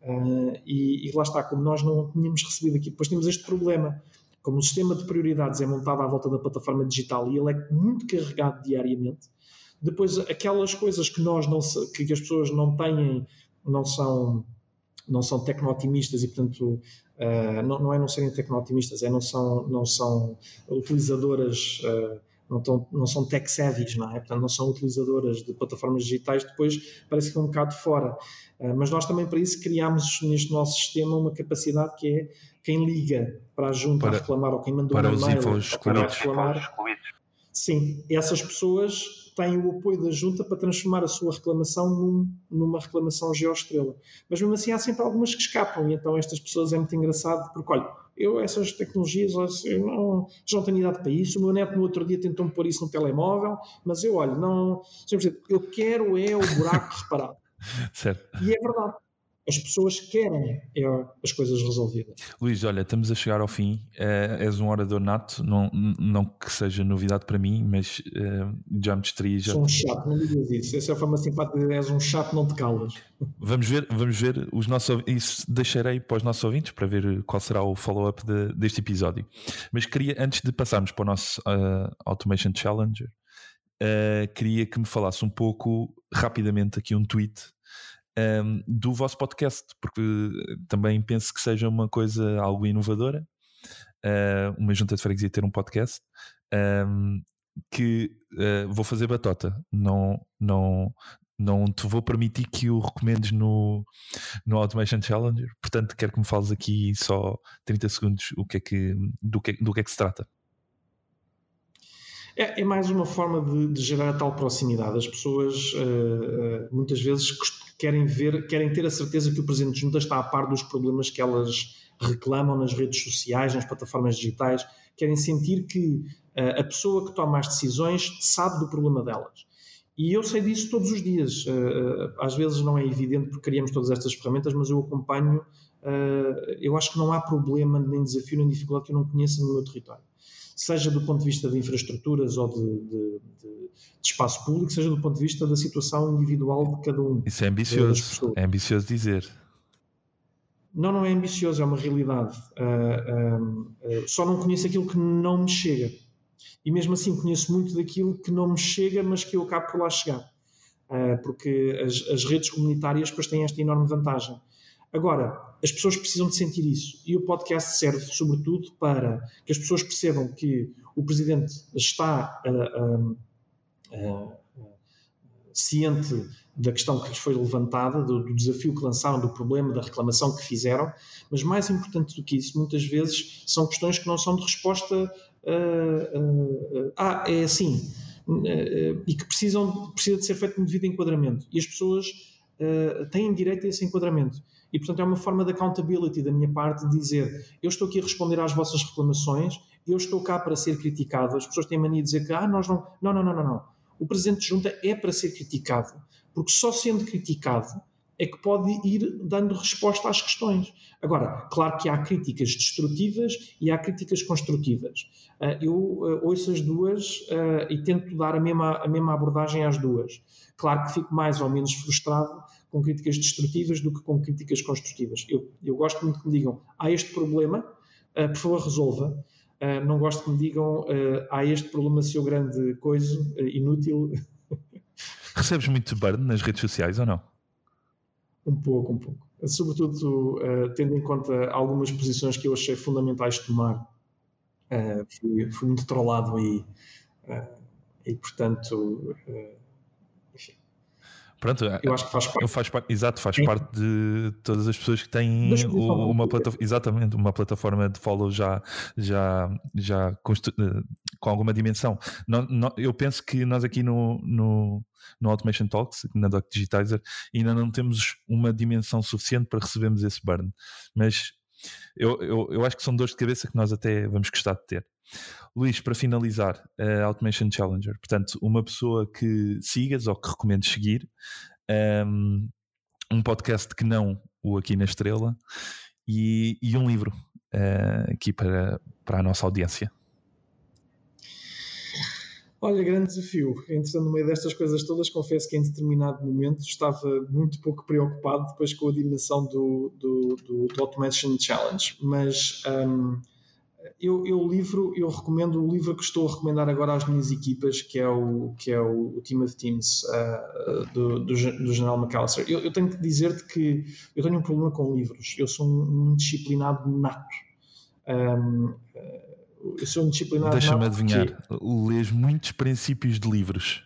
Uh, e, e lá está, como nós não tínhamos recebido aqui, depois temos este problema como o sistema de prioridades é montado à volta da plataforma digital e ele é muito carregado diariamente, depois aquelas coisas que nós não que as pessoas não têm, não são não são tecno-otimistas e portanto uh, não, não, é não serem tecno-otimistas, é não são não são utilizadoras uh, não, tão, não são tech savvies, não é? Portanto, não são utilizadoras de plataformas digitais, depois parece que é um bocado fora. Uh, mas nós também para isso criámos neste nosso sistema uma capacidade que é quem liga para a junta para, a reclamar ou quem mandou para um e-mail para reclamar. Sim, essas pessoas têm o apoio da junta para transformar a sua reclamação num, numa reclamação geoestrela. Mas mesmo assim há sempre algumas que escapam e então estas pessoas é muito engraçado porque, olha, eu essas tecnologias, eu não, já não tenho idade para isso, o meu neto no outro dia tentou-me pôr isso no telemóvel, mas eu, olha, não, eu quero é o buraco reparado. Certo. E é verdade as pessoas querem é, as coisas resolvidas. Luís, olha, estamos a chegar ao fim. Uh, és um orador nato, não, não que seja novidade para mim, mas uh, já me distraí. Já... Sou um chato, não digas isso. Essa é a forma simpática de dizer, és um chato, não te calas. Vamos ver, vamos ver os nossos isso deixarei para os nossos ouvintes para ver qual será o follow-up de, deste episódio. Mas queria, antes de passarmos para o nosso uh, Automation Challenger, queria que me falasse um pouco rapidamente aqui um tweet um, do vosso podcast, porque também penso que seja uma coisa algo inovadora, uh, uma junta de freguesia ter um podcast, um, que uh, vou fazer batota, não, não, não te vou permitir que o recomendes no, no Automation Challenger, portanto quero que me fales aqui só 30 segundos o que é que, do, que, do que é que se trata. É, é mais uma forma de, de, gerar a tal proximidade. As pessoas uh, uh, muitas vezes querem ver, querem ter a certeza que o Presidente Junta está a par dos problemas que elas reclamam nas redes sociais, nas plataformas digitais, querem sentir que uh, a pessoa que toma as decisões sabe do problema delas. E eu sei disso todos os dias. às vezes não é evidente porque criamos todas estas ferramentas, mas eu acompanho. eu acho que não há problema, nem desafio, nem dificuldade que eu não conheça no meu território seja do ponto de vista de infraestruturas ou de, de, de, espaço público, seja do ponto de vista da situação individual de cada um. Isso é ambicioso, é ambicioso dizer. Não, não é ambicioso, é uma realidade. Uh, uh, uh, só não conheço aquilo que não me chega. E mesmo assim conheço muito daquilo que não me chega, mas que eu acabo por lá chegar. porque as, as redes comunitárias depois têm esta enorme vantagem Agora, as pessoas precisam de sentir isso e o podcast serve sobretudo para que as pessoas percebam que o Presidente está uh, uh, uh, ciente da questão que lhes foi levantada, do, do, desafio que lançaram, do problema, da reclamação que fizeram, mas mais importante do que isso, muitas vezes são questões que não são de resposta ah, é assim, e que precisam precisa de ser feito um devido enquadramento. E as pessoas têm direito a esse enquadramento. E, portanto, é uma forma de accountability da minha parte de dizer eu estou aqui a responder às vossas reclamações, eu estou cá para ser criticado. As pessoas têm mania de dizer que ah, nós não. Não, não, não, não. não. O Presidente de Junta é para ser criticado, porque só sendo criticado é que pode ir dando resposta às questões. Agora, claro que há críticas destrutivas e há críticas construtivas. Ah, eu ah, ouço as duas ah, e tento dar a mesma, a mesma abordagem às duas. Claro que fico mais ou menos frustrado com críticas destrutivas do que com críticas construtivas. Eu, eu gosto muito que me digam, há este problema, uh, por favor resolva. Uh, não gosto que me digam, uh, há este problema, seu grande coisa, inútil. Recebes muito burn nas redes sociais ou não? Um pouco, um pouco. Sobretudo tendo em conta algumas posições que eu achei fundamentais tomar. Fui, fui, muito trollado aí. e, portanto, Pronto, eu acho que faz parte. Faz, exato, faz Sim. parte de todas as pessoas que têm uma plataforma, exatamente, uma plataforma de follow já, já, já eh, com alguma dimensão. Não, não, eu penso que nós aqui no, no, no Automation Talks, na Doc Digitizer, ainda não temos uma dimensão suficiente para recebermos esse burn. Mas eu, eu, eu acho que são dores de cabeça que nós até vamos gostar de ter. Luís, para finalizar, a Automation Challenger, portanto, uma pessoa que sigas ou que recomendes seguir, um, um podcast que não o Aqui na Estrela e, e um livro uh, aqui para, para a nossa audiência. Olha, grande desafio. Entretanto, no meio destas coisas todas, confesso que em determinado momento estava muito pouco preocupado depois com a dimensão do, do, do, do Automation Challenge. Mas um, eu, eu, livro, eu recomendo o livro que estou a recomendar agora às minhas equipas, que é o, que é o, o Team of Teams uh, do, do, do, General McAllister. Eu, eu tenho que dizer-te que eu tenho um problema com livros. Eu sou um, um disciplinado nato. Um, eu sou um disciplinado Deixa-me adivinhar, que... lês muitos princípios de livros.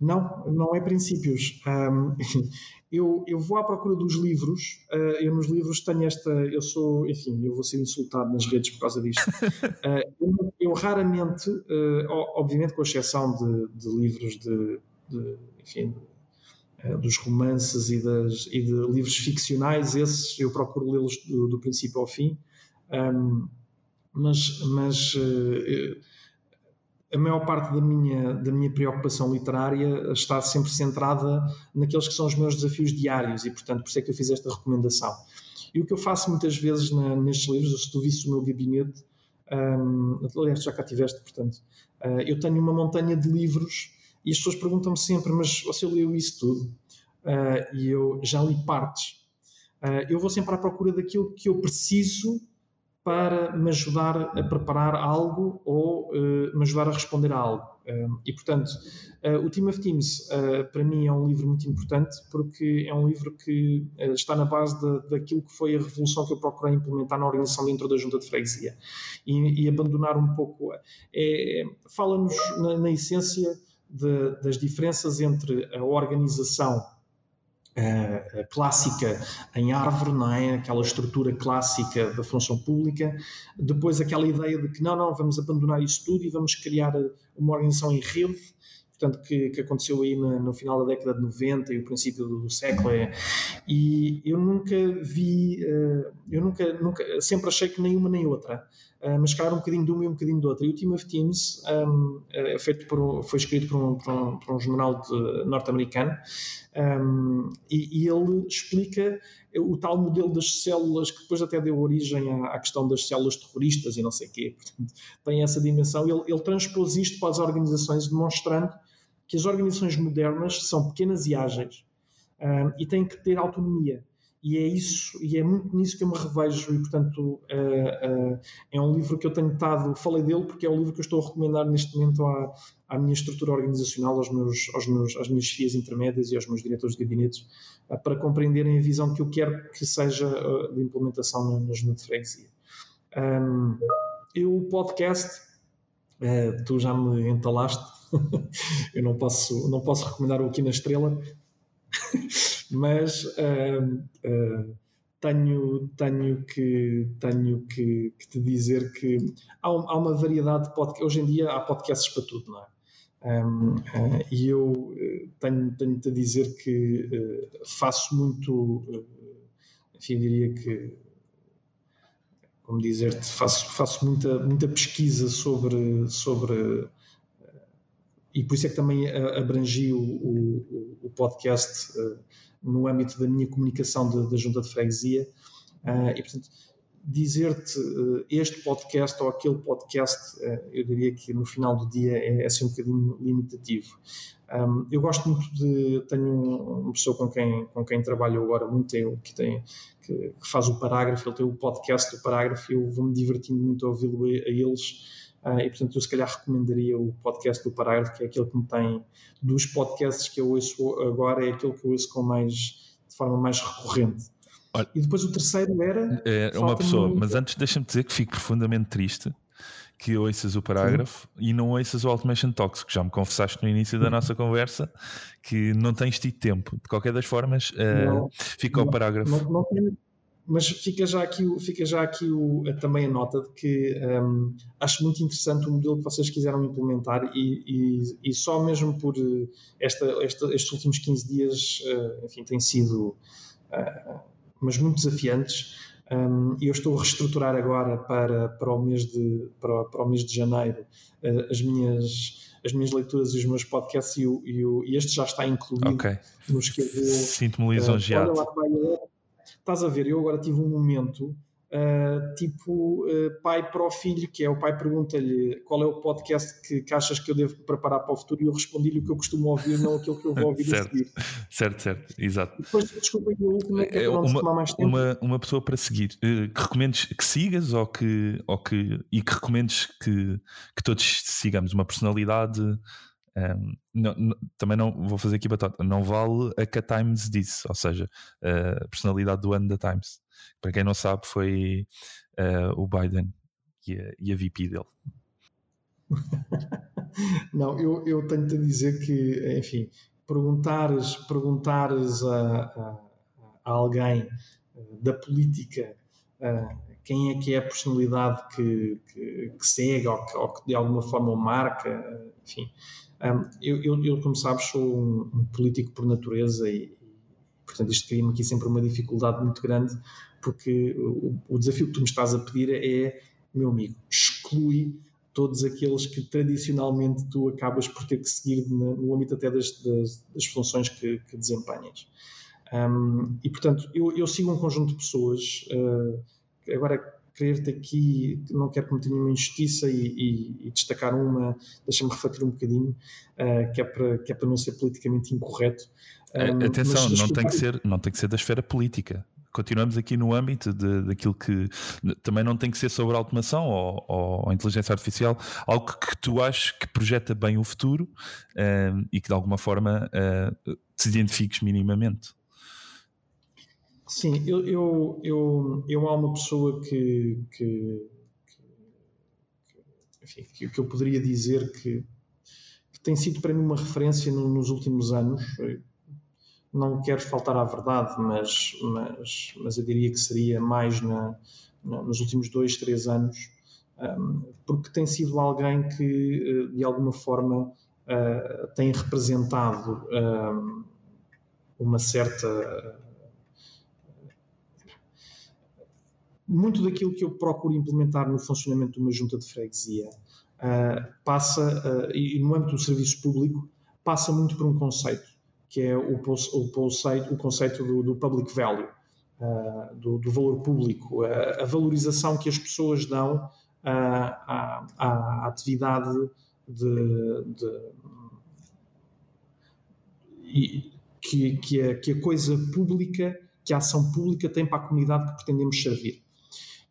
Não, não é princípios. Um, eu, eu vou à procura dos livros. Uh, eu nos livros tenho esta. Eu sou, enfim, eu vou ser insultado nas redes por causa disto. Uh, eu, eu, raramente, uh, obviamente com exceção de, de livros de, de enfim, dos romances e, das, e de livros ficcionais, esses eu procuro lê-los do, do, princípio ao fim. Um, mas, mas a maior parte da minha, da minha preocupação literária está sempre centrada naqueles que são os meus desafios diários e, portanto, por isso é que eu fiz esta recomendação. E o que eu faço muitas vezes na, nestes livros, se tu visse o meu gabinete, um, aliás, já cá tiveste, portanto, uh, eu tenho uma montanha de livros e as pessoas perguntam-me sempre, mas você leu isso tudo? Uh, e eu já li partes. Uh, eu vou sempre à procura daquilo que eu preciso para me ajudar a preparar algo ou uh, me ajudar a responder a algo. Uh, e, portanto, uh, o Team of Teams, para mim, é um livro muito importante porque é um livro que está na base de, daquilo que foi a revolução que eu procurei implementar na organização dentro da Junta de Freguesia. E, e abandonar um pouco. É, Fala-nos, na, na, essência, de, das diferenças entre a organização uh, clássica em árvore, não é? Aquela estrutura clássica da função pública. Depois aquela ideia de que não, não, vamos abandonar isso tudo e vamos criar uma organização em rede portanto, que, que aconteceu aí no, no, final da década de 90 e o princípio do, do século. É, e eu nunca vi, uh, eu nunca, nunca, sempre achei que nem uma nem outra, uh, mas calhar um bocadinho de uma e um bocadinho de outra. E o Team of Teams um, é feito por, foi escrito por um, por um, por um jornal norte-americano um, e, e, ele explica o tal modelo das células que depois até deu origem à, à questão das células terroristas e não sei o quê. Portanto, tem essa dimensão. Ele, ele transpôs isto para as organizações, demonstrando que as organizações modernas são pequenas e ágeis um, e têm que ter autonomia. E é isso, e é muito nisso que eu me revejo, e portanto uh, uh, é um livro que eu tenho estado, falei dele porque é o livro que eu estou a recomendar neste momento à, à minha estrutura organizacional, aos meus, aos meus, às minhas chefias intermédias e aos meus diretores de gabinetes, uh, para compreenderem a visão que eu quero que seja de implementação na, junta de freguesia. Um, eu, o podcast, tu já me entalaste, eu não posso, não posso recomendar o aqui na Estrela, mas uh, uh, tenho, tenho, que, tenho que, que, te dizer que há, há uma variedade de podcasts. Hoje em dia há podcasts para tudo, não é? Um, uh, ah, e eu tenho, tenho a dizer que faço muito, enfim, diria que como dizer-te, faço, faço muita, muita pesquisa sobre, sobre e por isso é que também abrangi o, o, o podcast no âmbito da minha comunicação da junta de freguesia. Uh, e, portanto, dizer-te uh, este podcast ou aquele podcast, eu diria que no final do dia é, é assim um bocadinho limitativo. Eu gosto muito de. Tenho uma pessoa com quem, com quem trabalho agora muito, eu, que, tem, que, que faz o parágrafo, ele tem o podcast do parágrafo eu vou-me divertindo muito a ouvi-lo a, a eles Uh, e portanto eu se calhar recomendaria o podcast do Parágrafo, que é aquele que me tem dos podcasts que eu ouço agora, é aquele que eu ouço com mais de forma mais recorrente. Olha, e depois o terceiro era. É uma pessoa, mas antes deixa-me dizer que fico profundamente triste que ouças o parágrafo Sim. e não ouças o Automation Talks, que já me confessaste no início da nossa conversa que não tens tido tempo. De qualquer das formas, uh, não, fica não, o parágrafo. Não, não, tenho, mas fica já aqui, fica já aqui o, também a nota de que um, acho muito interessante o modelo que vocês quiseram implementar e, e, e só mesmo por eh, esta, esta, estes últimos 15 dias, uh, enfim, têm sido uh, mas muito desafiantes um, e eu estou a reestruturar agora para, para, o, mês de, para, para o mês de janeiro uh, as, minhas, as minhas leituras e os meus podcasts e, o, e, o, e este já está incluído okay. nos que eu vou... Sinto-me lisonjeado. Uh, Estás a ver, eu agora tive um momento Uh, tipo uh, pai para o filho, que é o pai pergunta-lhe qual é o podcast que, que, achas que eu devo preparar para o futuro e eu respondi-lhe o que eu costumo ouvir, não aquilo que eu vou ouvir certo, a seguir. Certo, certo, exato. Depois, desculpa, a última, é, é uma, mais tempo. Uma, uma pessoa para seguir, uh, que recomendes que sigas ou que, ou que, e que recomendes que, que todos sigamos uma personalidade um, não, não, também não vou fazer aqui batata, não vale a que a Times disse, ou seja, a personalidade do ano da Times. Para quem não sabe, foi uh, o Biden e a, e a VP dele. não, eu, eu tenho-te a dizer que, enfim, perguntares, perguntares a, a, a alguém uh, da política uh, quem é que é a personalidade que, que, que segue ou que, ou que, de alguma forma o marca, enfim, eu, eu, eu, como sabes, sou um, um político por natureza e, e portanto, isto cria-me aqui sempre uma dificuldade muito grande, porque o, o, desafio que tu me estás a pedir é, meu amigo, exclui todos aqueles que tradicionalmente tu acabas por ter que seguir no, no âmbito até das, das, das funções que, que desempenhas. Um, e, portanto, eu, eu, sigo um conjunto de pessoas, uh, agora querer-te aqui, não quero cometer nenhuma injustiça e, e, e destacar uma, deixa-me refletir um bocadinho, uh, que, é para, que é para não ser politicamente incorreto. Um, Atenção, mas, não, tem que ser, não tem que ser da esfera política. Continuamos aqui no âmbito de, daquilo que também não tem que ser sobre automação ou, ou, ou inteligência artificial, algo que tu achas que projeta bem o futuro um, e que de alguma forma uh, te identifiques minimamente. Sim, eu, eu, eu, eu há uma pessoa que, que, que, enfim, que, que eu poderia dizer que, que, tem sido para mim uma referência no, nos últimos anos. não quero faltar à verdade, mas, mas, mas eu diria que seria mais na, na, nos últimos dois, três anos, um, porque tem sido alguém que, de alguma forma, uh, tem representado um, uma certa. Muito daquilo que eu procuro implementar no funcionamento de uma junta de freguesia uh, passa, uh, e no âmbito do serviço público, passa muito por um conceito, que é o, o, conceito, o conceito do, do public value, uh, do, do, valor público, a valorização que as pessoas dão à, à atividade de, de que, que, a, que a coisa pública, que a ação pública tem para a comunidade que pretendemos servir.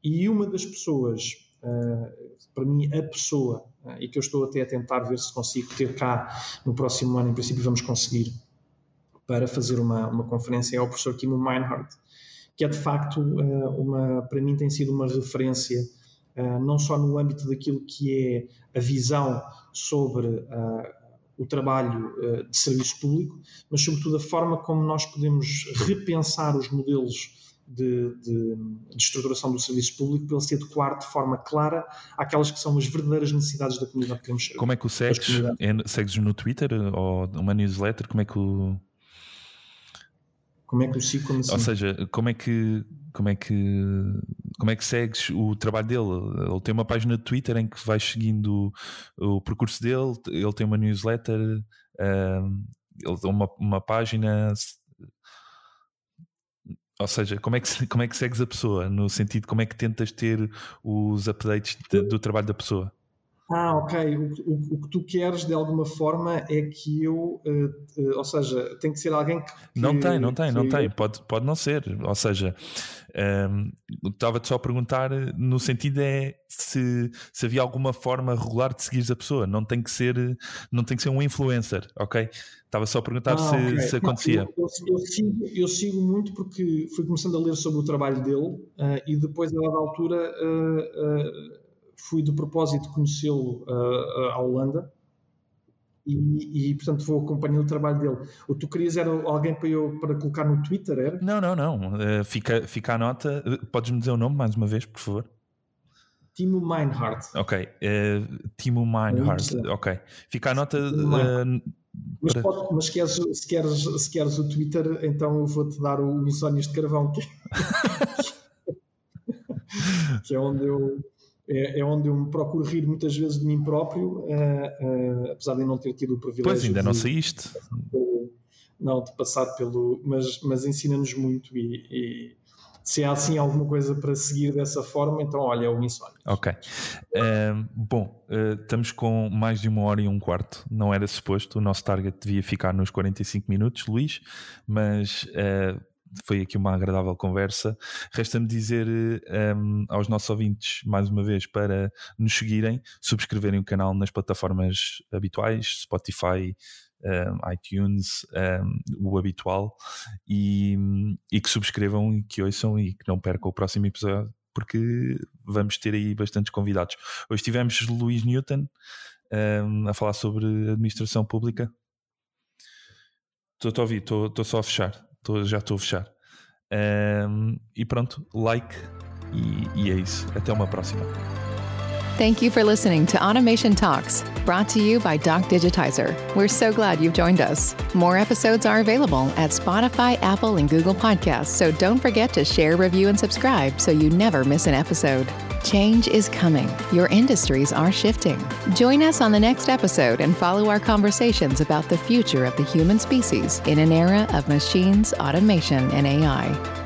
E uma das pessoas, uh, para mim, a pessoa, uh, e que eu estou até a tentar ver se consigo ter cá no próximo ano, em princípio vamos conseguir, para fazer uma, uma conferência, é o professor Kimo Meinhardt, que é de facto, uh, uma, para mim, tem sido uma referência, não só no âmbito daquilo que é a visão sobre o trabalho de serviço público, mas sobretudo a forma como nós podemos repensar os modelos de, de, de, estruturação do serviço público para ele se adequar de forma clara àquelas que são as verdadeiras necessidades da comunidade que queremos servir. Como é que o segues? É, segues no Twitter ou uma newsletter? Como é que o como é que o sigo? Como assim? Ou seja, como é que como é que como é que segues o trabalho dele? Ele tem uma página de Twitter em que vais seguindo o, o percurso dele, ele tem uma newsletter, um, ele tem uma, uma página. Ou seja, como é, que, como é que segues a pessoa? No sentido, como é que tentas ter os updates de, do trabalho da pessoa? Ah, ok. O, o, o, que tu queres de alguma forma é que eu, uh, uh, ou seja, tem que ser alguém que. Não tem, não tem, não tem. Pode, pode não ser. Ou seja, um, ehm, estava-te só a perguntar no sentido é se, se havia alguma forma regular de seguir a pessoa. Não tem que ser, não tem que ser um influencer, ok? Estava só a perguntar ah, se, okay. se, acontecia. Não, eu, eu, sigo, eu, sigo, muito porque fui começando a ler sobre o trabalho dele uh, e depois, a dada altura fui de propósito conhecê-lo uh, à Holanda e, e, portanto vou acompanhar o trabalho dele. O que tu querias era alguém para eu para colocar no Twitter, era? Não, não, não. Uh, fica, fica a nota. Podes-me dizer o nome mais uma vez, por favor? Timo Meinhardt. Ok, uh, Timo Meinhardt. Ok, fica a nota. Mas, pode, mas queres, se, queres, se queres o Twitter, então eu vou-te dar o Insónias de Carvão, que, que é onde eu, é, é, onde eu me procuro rir muitas vezes de mim próprio, uh, uh, apesar de não ter tido o privilégio. Pois, ainda de, não saíste. De, não, de passar pelo. Mas, mas ensina-nos muito e, e, se há assim alguma coisa para seguir dessa forma, então olha, é o insónia. Ok. Uh, bom, uh, estamos com mais de uma hora e um quarto, não era suposto, o nosso target devia ficar nos 45 minutos, Luís, mas foi aqui uma agradável conversa. Resta-me dizer um, ehm, aos nossos ouvintes, mais uma vez, para nos seguirem, subscreverem o canal nas plataformas habituais, Spotify, um, ehm, iTunes, um, ehm, o habitual, e, e que subscrevam e que ouçam e que não percam o próximo episódio, porque vamos ter aí bastantes convidados. Hoje tivemos Luís Newton a falar sobre administração pública. Estou a ouvir, estou só a fechar. Tô, já estou a fechar. Um, e pronto, like e, e é isso. Até uma próxima. Thank you for listening to Automation Talks, brought to you by Doc Digitizer. We're so glad you've joined us. More episodes are available at Spotify, Apple, and Google Podcasts, so don't forget to share, review, and subscribe so you never miss an episode. Change is coming. Your industries are shifting. Join us on the next episode and follow our conversations about the future of the human species in an era of machines, automation, and AI.